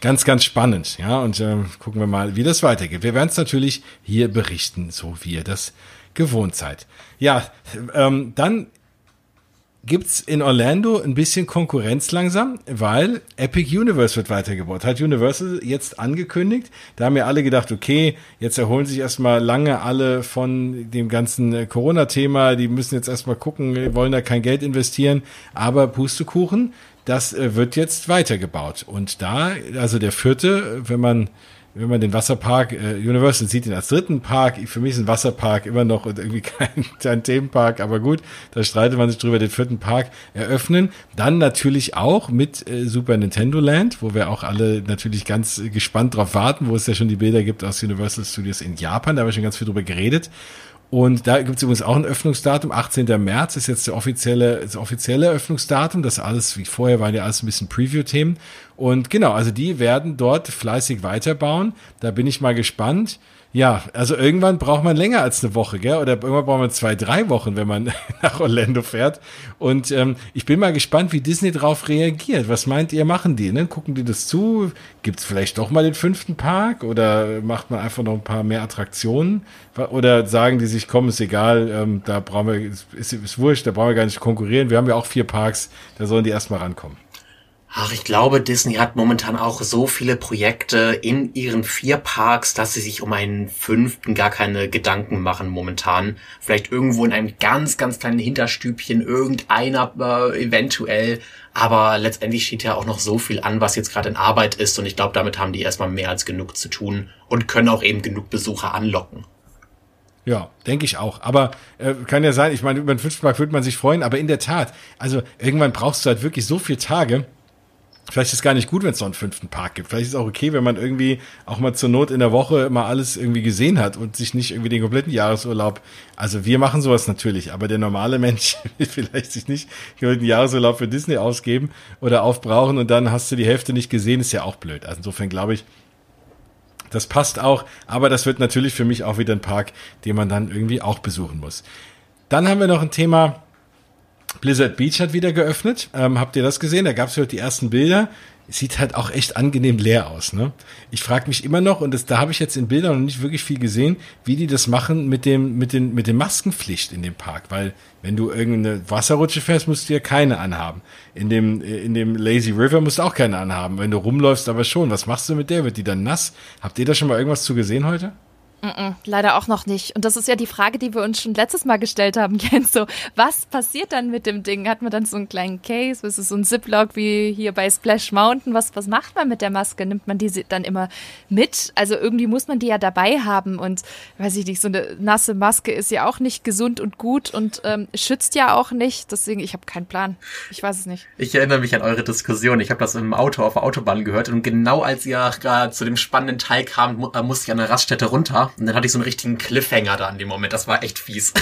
[SPEAKER 1] ganz, ganz spannend. Ja, und äh, gucken wir mal, wie das weitergeht. Wir werden es natürlich hier berichten, so wie ihr das gewohnt seid. Ja, ähm, dann gibt's in Orlando ein bisschen Konkurrenz langsam, weil Epic Universe wird weitergebaut. Hat Universal jetzt angekündigt. Da haben ja alle gedacht, okay, jetzt erholen sich erstmal lange alle von dem ganzen äh, Corona-Thema. Die müssen jetzt erstmal gucken, wollen da kein Geld investieren. Aber Pustekuchen, das äh, wird jetzt weitergebaut. Und da, also der vierte, wenn man wenn man den Wasserpark, äh, Universal sieht ihn als dritten Park, für mich ist ein Wasserpark immer noch irgendwie kein, kein Themenpark, aber gut, da streitet man sich drüber, den vierten Park eröffnen. Dann natürlich auch mit äh, Super Nintendo Land, wo wir auch alle natürlich ganz gespannt drauf warten, wo es ja schon die Bilder gibt aus Universal Studios in Japan, da haben wir schon ganz viel drüber geredet. Und da gibt es übrigens auch ein Öffnungsdatum. 18. März ist jetzt der offizielle, das offizielle Öffnungsdatum. Das alles, wie vorher, waren ja alles ein bisschen Preview-Themen. Und genau, also die werden dort fleißig weiterbauen. Da bin ich mal gespannt. Ja, also irgendwann braucht man länger als eine Woche, gell? Oder irgendwann braucht man zwei, drei Wochen, wenn man nach Orlando fährt. Und ähm, ich bin mal gespannt, wie Disney darauf reagiert. Was meint ihr, machen die? Ne? Gucken die das zu? Gibt es vielleicht doch mal den fünften Park? Oder macht man einfach noch ein paar mehr Attraktionen? Oder sagen die sich, komm, ist egal, ähm, da brauchen wir, ist, ist wurscht, da brauchen wir gar nicht konkurrieren. Wir haben ja auch vier Parks, da sollen die erstmal rankommen.
[SPEAKER 3] Ach, ich glaube, Disney hat momentan auch so viele Projekte in ihren vier Parks, dass sie sich um einen fünften gar keine Gedanken machen momentan. Vielleicht irgendwo in einem ganz, ganz kleinen Hinterstübchen irgendeiner äh, eventuell. Aber letztendlich steht ja auch noch so viel an, was jetzt gerade in Arbeit ist. Und ich glaube, damit haben die erstmal mehr als genug zu tun und können auch eben genug Besucher anlocken.
[SPEAKER 1] Ja, denke ich auch. Aber äh, kann ja sein, ich meine, über den fünften Park würde man sich freuen, aber in der Tat, also irgendwann brauchst du halt wirklich so viele Tage, Vielleicht ist es gar nicht gut, wenn es noch einen fünften Park gibt. Vielleicht ist es auch okay, wenn man irgendwie auch mal zur Not in der Woche mal alles irgendwie gesehen hat und sich nicht irgendwie den kompletten Jahresurlaub. Also wir machen sowas natürlich, aber der normale Mensch will vielleicht sich nicht den Jahresurlaub für Disney ausgeben oder aufbrauchen und dann hast du die Hälfte nicht gesehen, ist ja auch blöd. Also insofern glaube ich, das passt auch, aber das wird natürlich für mich auch wieder ein Park, den man dann irgendwie auch besuchen muss. Dann haben wir noch ein Thema, Blizzard Beach hat wieder geöffnet. Ähm, habt ihr das gesehen? Da gab es heute die ersten Bilder. Sieht halt auch echt angenehm leer aus. Ne? Ich frage mich immer noch, und das, da habe ich jetzt in Bildern noch nicht wirklich viel gesehen, wie die das machen mit dem mit den mit dem Maskenpflicht in dem Park, weil wenn du irgendeine Wasserrutsche fährst, musst du ja keine anhaben. In dem in dem Lazy River musst du auch keine anhaben. Wenn du rumläufst, aber schon. Was machst du mit der? Wird die dann nass? Habt ihr da schon mal irgendwas zu gesehen heute?
[SPEAKER 2] Mm -mm, leider auch noch nicht. Und das ist ja die Frage, die wir uns schon letztes Mal gestellt haben, Jens. So, was passiert dann mit dem Ding? Hat man dann so einen kleinen Case? Ist so ein Ziplock wie hier bei Splash Mountain? Was, was macht man mit der Maske? Nimmt man die dann immer mit? Also irgendwie muss man die ja dabei haben. Und weiß ich nicht, so eine nasse Maske ist ja auch nicht gesund und gut und ähm, schützt ja auch nicht. Deswegen, ich habe keinen Plan. Ich weiß es nicht.
[SPEAKER 3] Ich erinnere mich an eure Diskussion. Ich habe das im Auto auf der Autobahn gehört. Und genau als ihr gerade zu dem spannenden Teil kam, musste ich an der Raststätte runter und dann hatte ich so einen richtigen Cliffhanger da in dem Moment. Das war echt fies.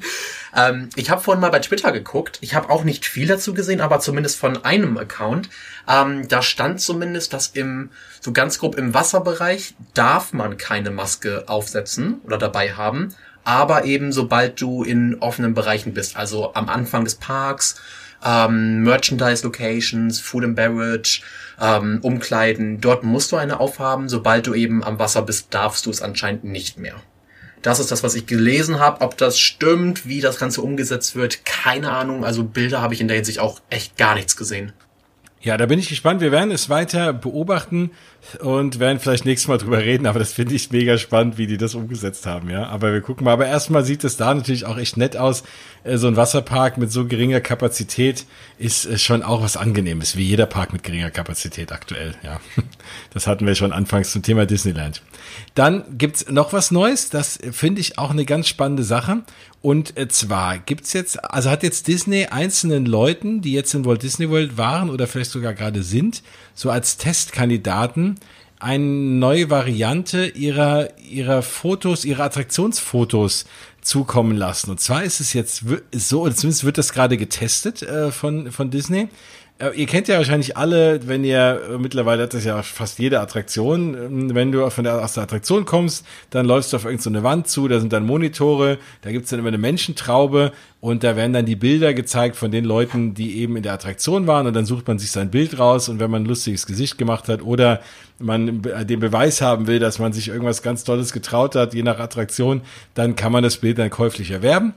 [SPEAKER 3] ähm, ich habe vorhin mal bei Twitter geguckt. Ich habe auch nicht viel dazu gesehen, aber zumindest von einem Account. Ähm, da stand zumindest, dass im, so ganz grob im Wasserbereich darf man keine Maske aufsetzen oder dabei haben. Aber eben sobald du in offenen Bereichen bist, also am Anfang des Parks, ähm, Merchandise-Locations, Food and Beverage, ähm, Umkleiden. Dort musst du eine aufhaben. Sobald du eben am Wasser bist, darfst du es anscheinend nicht mehr. Das ist das, was ich gelesen habe. Ob das stimmt, wie das Ganze umgesetzt wird, keine Ahnung. Also Bilder habe ich in der Hinsicht auch echt gar nichts gesehen.
[SPEAKER 1] Ja, da bin ich gespannt. Wir werden es weiter beobachten und werden vielleicht nächstes Mal drüber reden, aber das finde ich mega spannend, wie die das umgesetzt haben, ja. Aber wir gucken mal. Aber erstmal sieht es da natürlich auch echt nett aus. Äh, so ein Wasserpark mit so geringer Kapazität ist äh, schon auch was Angenehmes, wie jeder Park mit geringer Kapazität aktuell, ja. Das hatten wir schon anfangs zum Thema Disneyland. Dann gibt's noch was Neues, das finde ich auch eine ganz spannende Sache. Und äh, zwar gibt's jetzt, also hat jetzt Disney einzelnen Leuten, die jetzt in Walt Disney World waren oder vielleicht sogar gerade sind, so als Testkandidaten eine neue Variante ihrer, ihrer Fotos, ihrer Attraktionsfotos zukommen lassen. Und zwar ist es jetzt so, zumindest wird das gerade getestet äh, von, von Disney. Äh, ihr kennt ja wahrscheinlich alle, wenn ihr äh, mittlerweile hat das ja fast jede Attraktion, ähm, wenn du von der, aus der Attraktion kommst, dann läufst du auf irgendeine so Wand zu, da sind dann Monitore, da gibt's dann immer eine Menschentraube und da werden dann die Bilder gezeigt von den Leuten, die eben in der Attraktion waren und dann sucht man sich sein Bild raus und wenn man ein lustiges Gesicht gemacht hat oder man den Beweis haben will, dass man sich irgendwas ganz Tolles getraut hat, je nach Attraktion, dann kann man das Bild dann käuflich erwerben.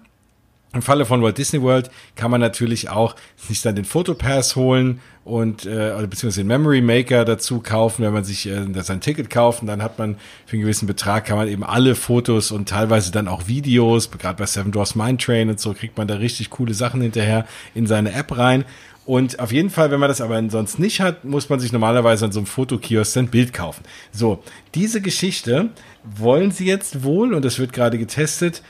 [SPEAKER 1] Im Falle von Walt Disney World kann man natürlich auch sich dann den Fotopass holen und äh, beziehungsweise den Memory Maker dazu kaufen, wenn man sich äh, sein Ticket kauft. Und dann hat man für einen gewissen Betrag kann man eben alle Fotos und teilweise dann auch Videos, gerade bei Seven Dwarfs Mine Train und so kriegt man da richtig coole Sachen hinterher in seine App rein. Und auf jeden Fall, wenn man das aber sonst nicht hat, muss man sich normalerweise an so einem Fotokiosk ein Bild kaufen. So, diese Geschichte wollen sie jetzt wohl, und das wird gerade getestet,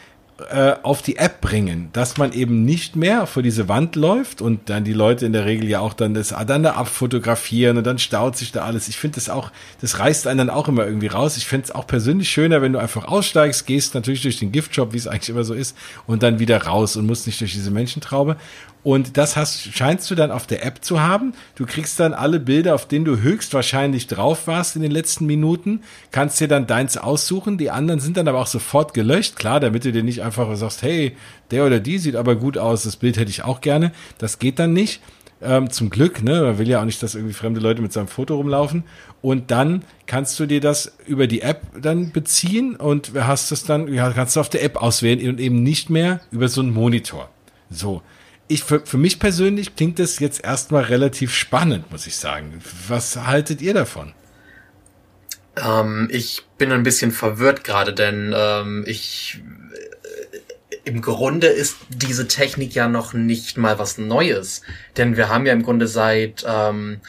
[SPEAKER 1] äh, auf die App bringen, dass man eben nicht mehr vor diese Wand läuft und dann die Leute in der Regel ja auch dann das dann da abfotografieren und dann staut sich da alles. Ich finde das auch, das reißt einen dann auch immer irgendwie raus. Ich finde es auch persönlich schöner, wenn du einfach aussteigst, gehst natürlich durch den Giftshop, wie es eigentlich immer so ist, und dann wieder raus und musst nicht durch diese Menschentraube. Und das hast, scheinst du dann auf der App zu haben. Du kriegst dann alle Bilder, auf denen du höchstwahrscheinlich drauf warst in den letzten Minuten, kannst dir dann deins aussuchen. Die anderen sind dann aber auch sofort gelöscht. Klar, damit du dir nicht einfach sagst, hey, der oder die sieht aber gut aus, das Bild hätte ich auch gerne. Das geht dann nicht. Ähm, zum Glück, ne? Man will ja auch nicht, dass irgendwie fremde Leute mit seinem Foto rumlaufen. Und dann kannst du dir das über die App dann beziehen und hast das dann, ja, kannst du auf der App auswählen und eben nicht mehr über so einen Monitor. So ich, für, für mich persönlich klingt das jetzt erstmal relativ spannend, muss ich sagen. Was haltet ihr davon?
[SPEAKER 3] Ähm, ich bin ein bisschen verwirrt gerade, denn ähm, ich im Grunde ist diese Technik ja noch nicht mal was Neues. Denn wir haben ja im Grunde seit ähm,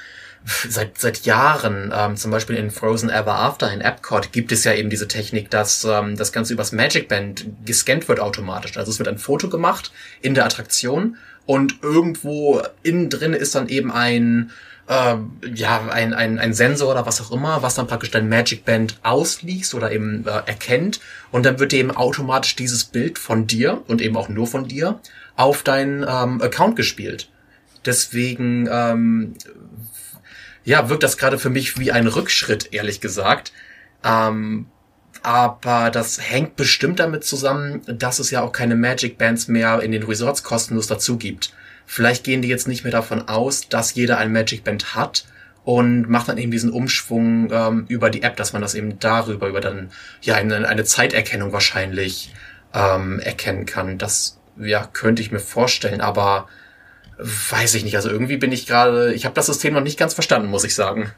[SPEAKER 3] seit seit Jahren, ähm, zum Beispiel in Frozen Ever After in Epcot, gibt es ja eben diese Technik, dass ähm, das Ganze übers Magic Band gescannt wird automatisch. Also es wird ein Foto gemacht in der Attraktion und irgendwo innen drin ist dann eben ein äh, ja ein, ein, ein Sensor oder was auch immer, was dann praktisch dein Magic Band ausliest oder eben äh, erkennt und dann wird dir eben automatisch dieses Bild von dir und eben auch nur von dir auf deinen ähm, Account gespielt. Deswegen ähm, ja wirkt das gerade für mich wie ein Rückschritt, ehrlich gesagt. Ähm, aber das hängt bestimmt damit zusammen, dass es ja auch keine Magic Bands mehr in den Resorts kostenlos dazu gibt. Vielleicht gehen die jetzt nicht mehr davon aus, dass jeder ein Magic Band hat und macht dann eben diesen Umschwung ähm, über die App, dass man das eben darüber, über dann ja eine, eine Zeiterkennung wahrscheinlich ähm, erkennen kann. Das ja könnte ich mir vorstellen, aber weiß ich nicht. Also irgendwie bin ich gerade, ich habe das System noch nicht ganz verstanden, muss ich sagen.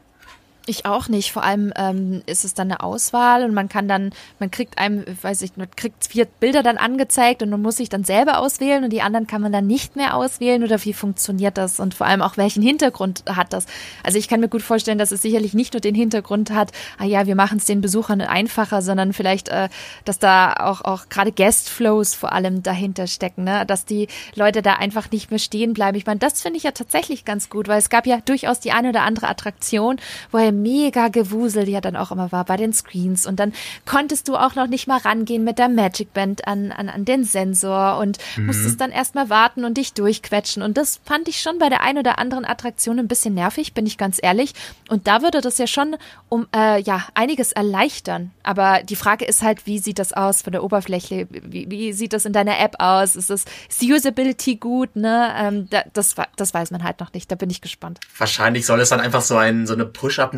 [SPEAKER 2] Ich auch nicht. Vor allem ähm, ist es dann eine Auswahl und man kann dann, man kriegt einem, weiß ich, man kriegt vier Bilder dann angezeigt und man muss sich dann selber auswählen und die anderen kann man dann nicht mehr auswählen oder wie funktioniert das und vor allem auch welchen Hintergrund hat das? Also ich kann mir gut vorstellen, dass es sicherlich nicht nur den Hintergrund hat, ah ja, wir machen es den Besuchern einfacher, sondern vielleicht, äh, dass da auch auch gerade Guest Flows vor allem dahinter stecken, ne? dass die Leute da einfach nicht mehr stehen bleiben. Ich meine, das finde ich ja tatsächlich ganz gut, weil es gab ja durchaus die eine oder andere Attraktion, woher mega Gewusel ja dann auch immer war bei den Screens. Und dann konntest du auch noch nicht mal rangehen mit der Magic Band an, an, an den Sensor und mhm. musstest dann erstmal warten und dich durchquetschen. Und das fand ich schon bei der ein oder anderen Attraktion ein bisschen nervig, bin ich ganz ehrlich. Und da würde das ja schon um äh, ja einiges erleichtern. Aber die Frage ist halt, wie sieht das aus von der Oberfläche? Wie, wie sieht das in deiner App aus? Ist das ist die Usability gut? Ne, ähm, das das weiß man halt noch nicht. Da bin ich gespannt.
[SPEAKER 3] Wahrscheinlich soll es dann einfach so ein so eine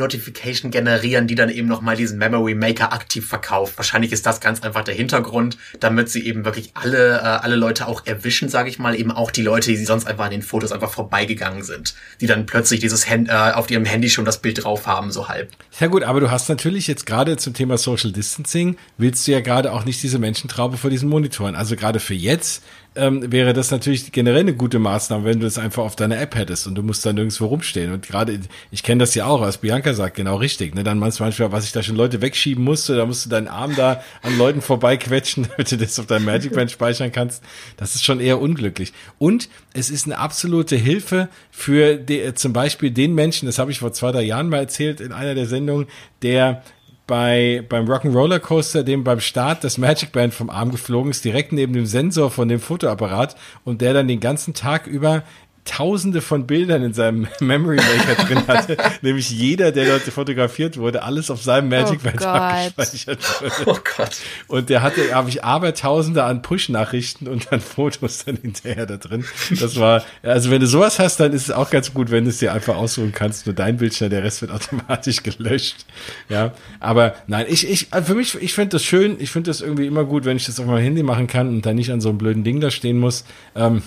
[SPEAKER 3] Push-up-Notification generieren, die dann eben noch mal diesen Memory Maker aktiv verkauft. Wahrscheinlich ist das ganz einfach der Hintergrund, damit sie eben wirklich alle äh, alle Leute auch erwischen, sage ich mal, eben auch die Leute, die sonst einfach an den Fotos einfach vorbeigegangen sind, die dann plötzlich dieses Hand, äh, auf ihrem Handy schon das Bild drauf haben, so halb.
[SPEAKER 1] Ja gut, aber du hast natürlich jetzt gerade zum Thema Social Distancing, willst du ja gerade auch nicht diese Menschentraube vor diesen Monitoren. Also gerade für jetzt ähm, wäre das natürlich generell eine gute Maßnahme, wenn du es einfach auf deiner App hättest und du musst da nirgendwo rumstehen. Und gerade, ich kenne das ja auch, was Bianca sagt, genau richtig. Ne? Dann manchmal, was ich da schon Leute wegschieben musste, da musst du deinen Arm da an Leuten vorbeiquetschen, damit du das auf deinem Magic Band speichern kannst. Das ist schon eher unglücklich. Und es ist eine absolute Hilfe für die, zum Beispiel den Menschen, das habe ich vor zwei, drei Jahren mal erzählt in einer der Sendungen, der bei, beim Rock'n'Roller Coaster, dem beim Start das Magic Band vom Arm geflogen ist, direkt neben dem Sensor von dem Fotoapparat und der dann den ganzen Tag über tausende von Bildern in seinem Memory Maker drin hatte, nämlich jeder, der dort fotografiert wurde, alles auf seinem Magic oh Band abgespeichert wurde. Oh Gott. Und der hatte, habe ich aber tausende an Push-Nachrichten und dann Fotos dann hinterher da drin. Das war, also wenn du sowas hast, dann ist es auch ganz gut, wenn du es dir einfach aussuchen kannst, nur dein Bildschirm, der Rest wird automatisch gelöscht. Ja, aber nein, ich, ich, für mich, ich finde das schön, ich finde das irgendwie immer gut, wenn ich das auf meinem Handy machen kann und dann nicht an so einem blöden Ding da stehen muss. Ähm,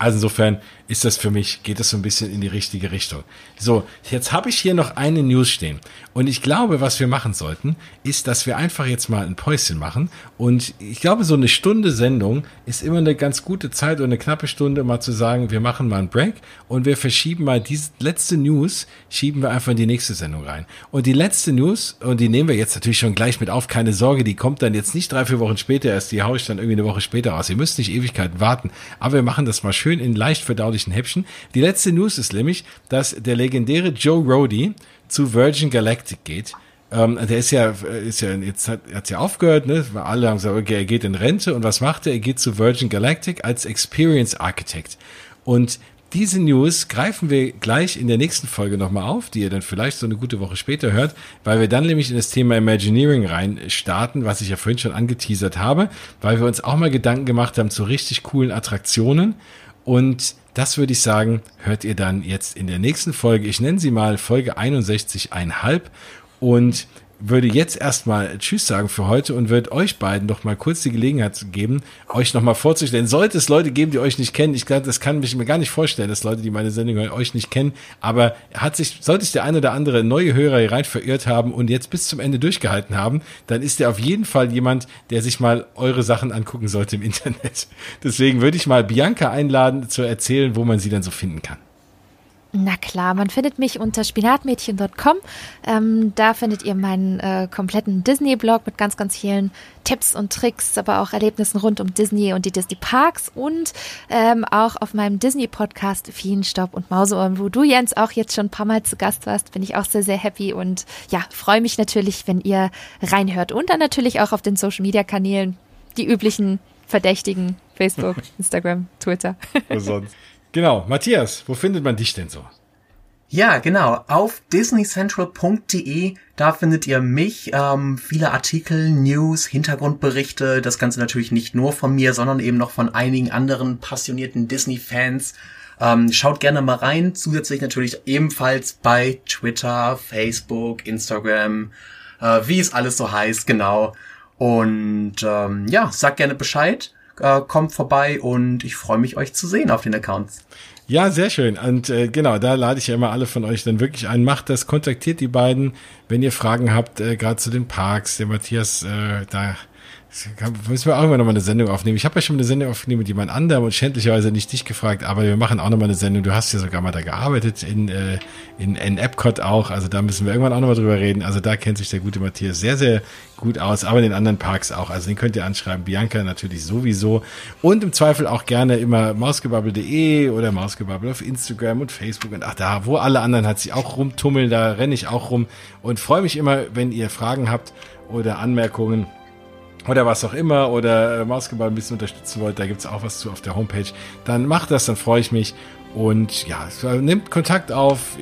[SPEAKER 1] also insofern ist das für mich, geht das so ein bisschen in die richtige Richtung. So, jetzt habe ich hier noch eine News stehen. Und ich glaube, was wir machen sollten, ist, dass wir einfach jetzt mal ein Päuschen machen. Und ich glaube, so eine Stunde Sendung ist immer eine ganz gute Zeit oder eine knappe Stunde, mal zu sagen, wir machen mal einen Break und wir verschieben mal diese letzte News, schieben wir einfach in die nächste Sendung rein. Und die letzte News, und die nehmen wir jetzt natürlich schon gleich mit auf, keine Sorge, die kommt dann jetzt nicht drei, vier Wochen später erst, die haue ich dann irgendwie eine Woche später raus. Ihr müsst nicht Ewigkeiten warten, aber wir machen das mal schön in leicht verdaulichen Häppchen. Die letzte News ist nämlich, dass der legendäre Joe Rody zu Virgin Galactic geht. Ähm, der ist ja, ist ja, jetzt hat, hat's ja aufgehört, ne? Alle haben gesagt, okay, er geht in Rente und was macht er? Er geht zu Virgin Galactic als Experience Architect. Und diese News greifen wir gleich in der nächsten Folge nochmal auf, die ihr dann vielleicht so eine gute Woche später hört, weil wir dann nämlich in das Thema Imagineering rein starten, was ich ja vorhin schon angeteasert habe, weil wir uns auch mal Gedanken gemacht haben zu richtig coolen Attraktionen und das würde ich sagen, hört ihr dann jetzt in der nächsten Folge. Ich nenne sie mal Folge 61,5 und würde jetzt erstmal Tschüss sagen für heute und würde euch beiden noch mal kurz die Gelegenheit geben, euch noch mal vorzustellen. Sollte es Leute geben, die euch nicht kennen, ich glaube, das kann mich mir gar nicht vorstellen, dass Leute, die meine Sendung hören, euch nicht kennen, aber hat sich, sollte sich der eine oder andere neue Hörer hier rein verirrt haben und jetzt bis zum Ende durchgehalten haben, dann ist er auf jeden Fall jemand, der sich mal eure Sachen angucken sollte im Internet. Deswegen würde ich mal Bianca einladen, zu erzählen, wo man sie dann so finden kann.
[SPEAKER 2] Na klar, man findet mich unter spinatmädchen.com. Ähm, da findet ihr meinen äh, kompletten Disney-Blog mit ganz, ganz vielen Tipps und Tricks, aber auch Erlebnissen rund um Disney und die Disney-Parks und ähm, auch auf meinem Disney-Podcast Feenstaub und Mauseohren, wo du, Jens, auch jetzt schon ein paar Mal zu Gast warst. Bin ich auch sehr, sehr happy und ja, freue mich natürlich, wenn ihr reinhört. Und dann natürlich auch auf den Social-Media-Kanälen, die üblichen Verdächtigen, Facebook, Instagram, Twitter.
[SPEAKER 1] Sonst? Genau, Matthias, wo findet man dich denn so?
[SPEAKER 3] Ja, genau. Auf disneycentral.de, da findet ihr mich, ähm, viele Artikel, News, Hintergrundberichte. Das Ganze natürlich nicht nur von mir, sondern eben noch von einigen anderen passionierten Disney-Fans. Ähm, schaut gerne mal rein. Zusätzlich natürlich ebenfalls bei Twitter, Facebook, Instagram, äh, wie es alles so heißt, genau. Und ähm, ja, sagt gerne Bescheid äh, kommt vorbei und ich freue mich, euch zu sehen auf den Accounts.
[SPEAKER 1] Ja, sehr schön. Und äh, genau, da lade ich ja immer alle von euch dann wirklich ein. Macht das, kontaktiert die beiden, wenn ihr Fragen habt, äh, gerade zu den Parks. Der Matthias, äh, da müssen wir auch immer noch mal eine Sendung aufnehmen. Ich habe ja schon eine Sendung aufgenommen mit jemand anderem und schändlicherweise nicht dich gefragt, aber wir machen auch noch mal eine Sendung. Du hast ja sogar mal da gearbeitet in, äh, in, in Epcot auch, also da müssen wir irgendwann auch noch mal drüber reden. Also da kennt sich der gute Matthias sehr, sehr gut aus, aber in den anderen Parks auch. Also den könnt ihr anschreiben. Bianca natürlich sowieso. Und im Zweifel auch gerne immer mausgebabbel.de oder mausgebabbel auf Instagram und Facebook und ach da, wo alle anderen hat sich auch rumtummeln, da renne ich auch rum und freue mich immer, wenn ihr Fragen habt oder Anmerkungen oder was auch immer oder äh, Mausgeball ein bisschen unterstützen wollt, da gibt's auch was zu auf der Homepage, dann macht das, dann freue ich mich. Und ja, nehmt Kontakt auf,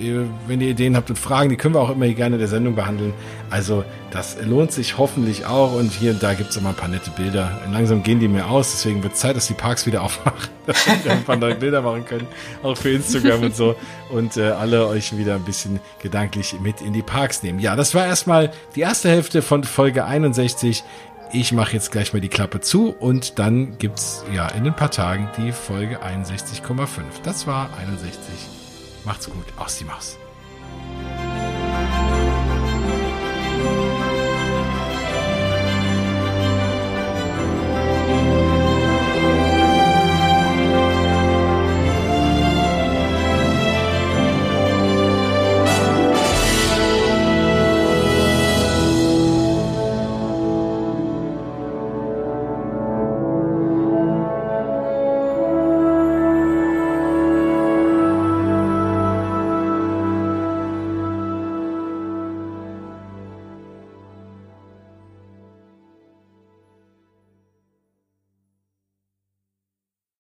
[SPEAKER 1] wenn ihr Ideen habt und Fragen, die können wir auch immer gerne in der Sendung behandeln. Also das lohnt sich hoffentlich auch und hier und da gibt's immer ein paar nette Bilder. Langsam gehen die mir aus, deswegen wird Zeit, dass die Parks wieder aufmachen, dass wir ein paar neue Bilder machen können, auch für Instagram und so und äh, alle euch wieder ein bisschen gedanklich mit in die Parks nehmen. Ja, das war erstmal die erste Hälfte von Folge 61. Ich mache jetzt gleich mal die Klappe zu und dann gibt's ja in ein paar Tagen die Folge 61,5. Das war 61. Macht's gut. Aus die Maus.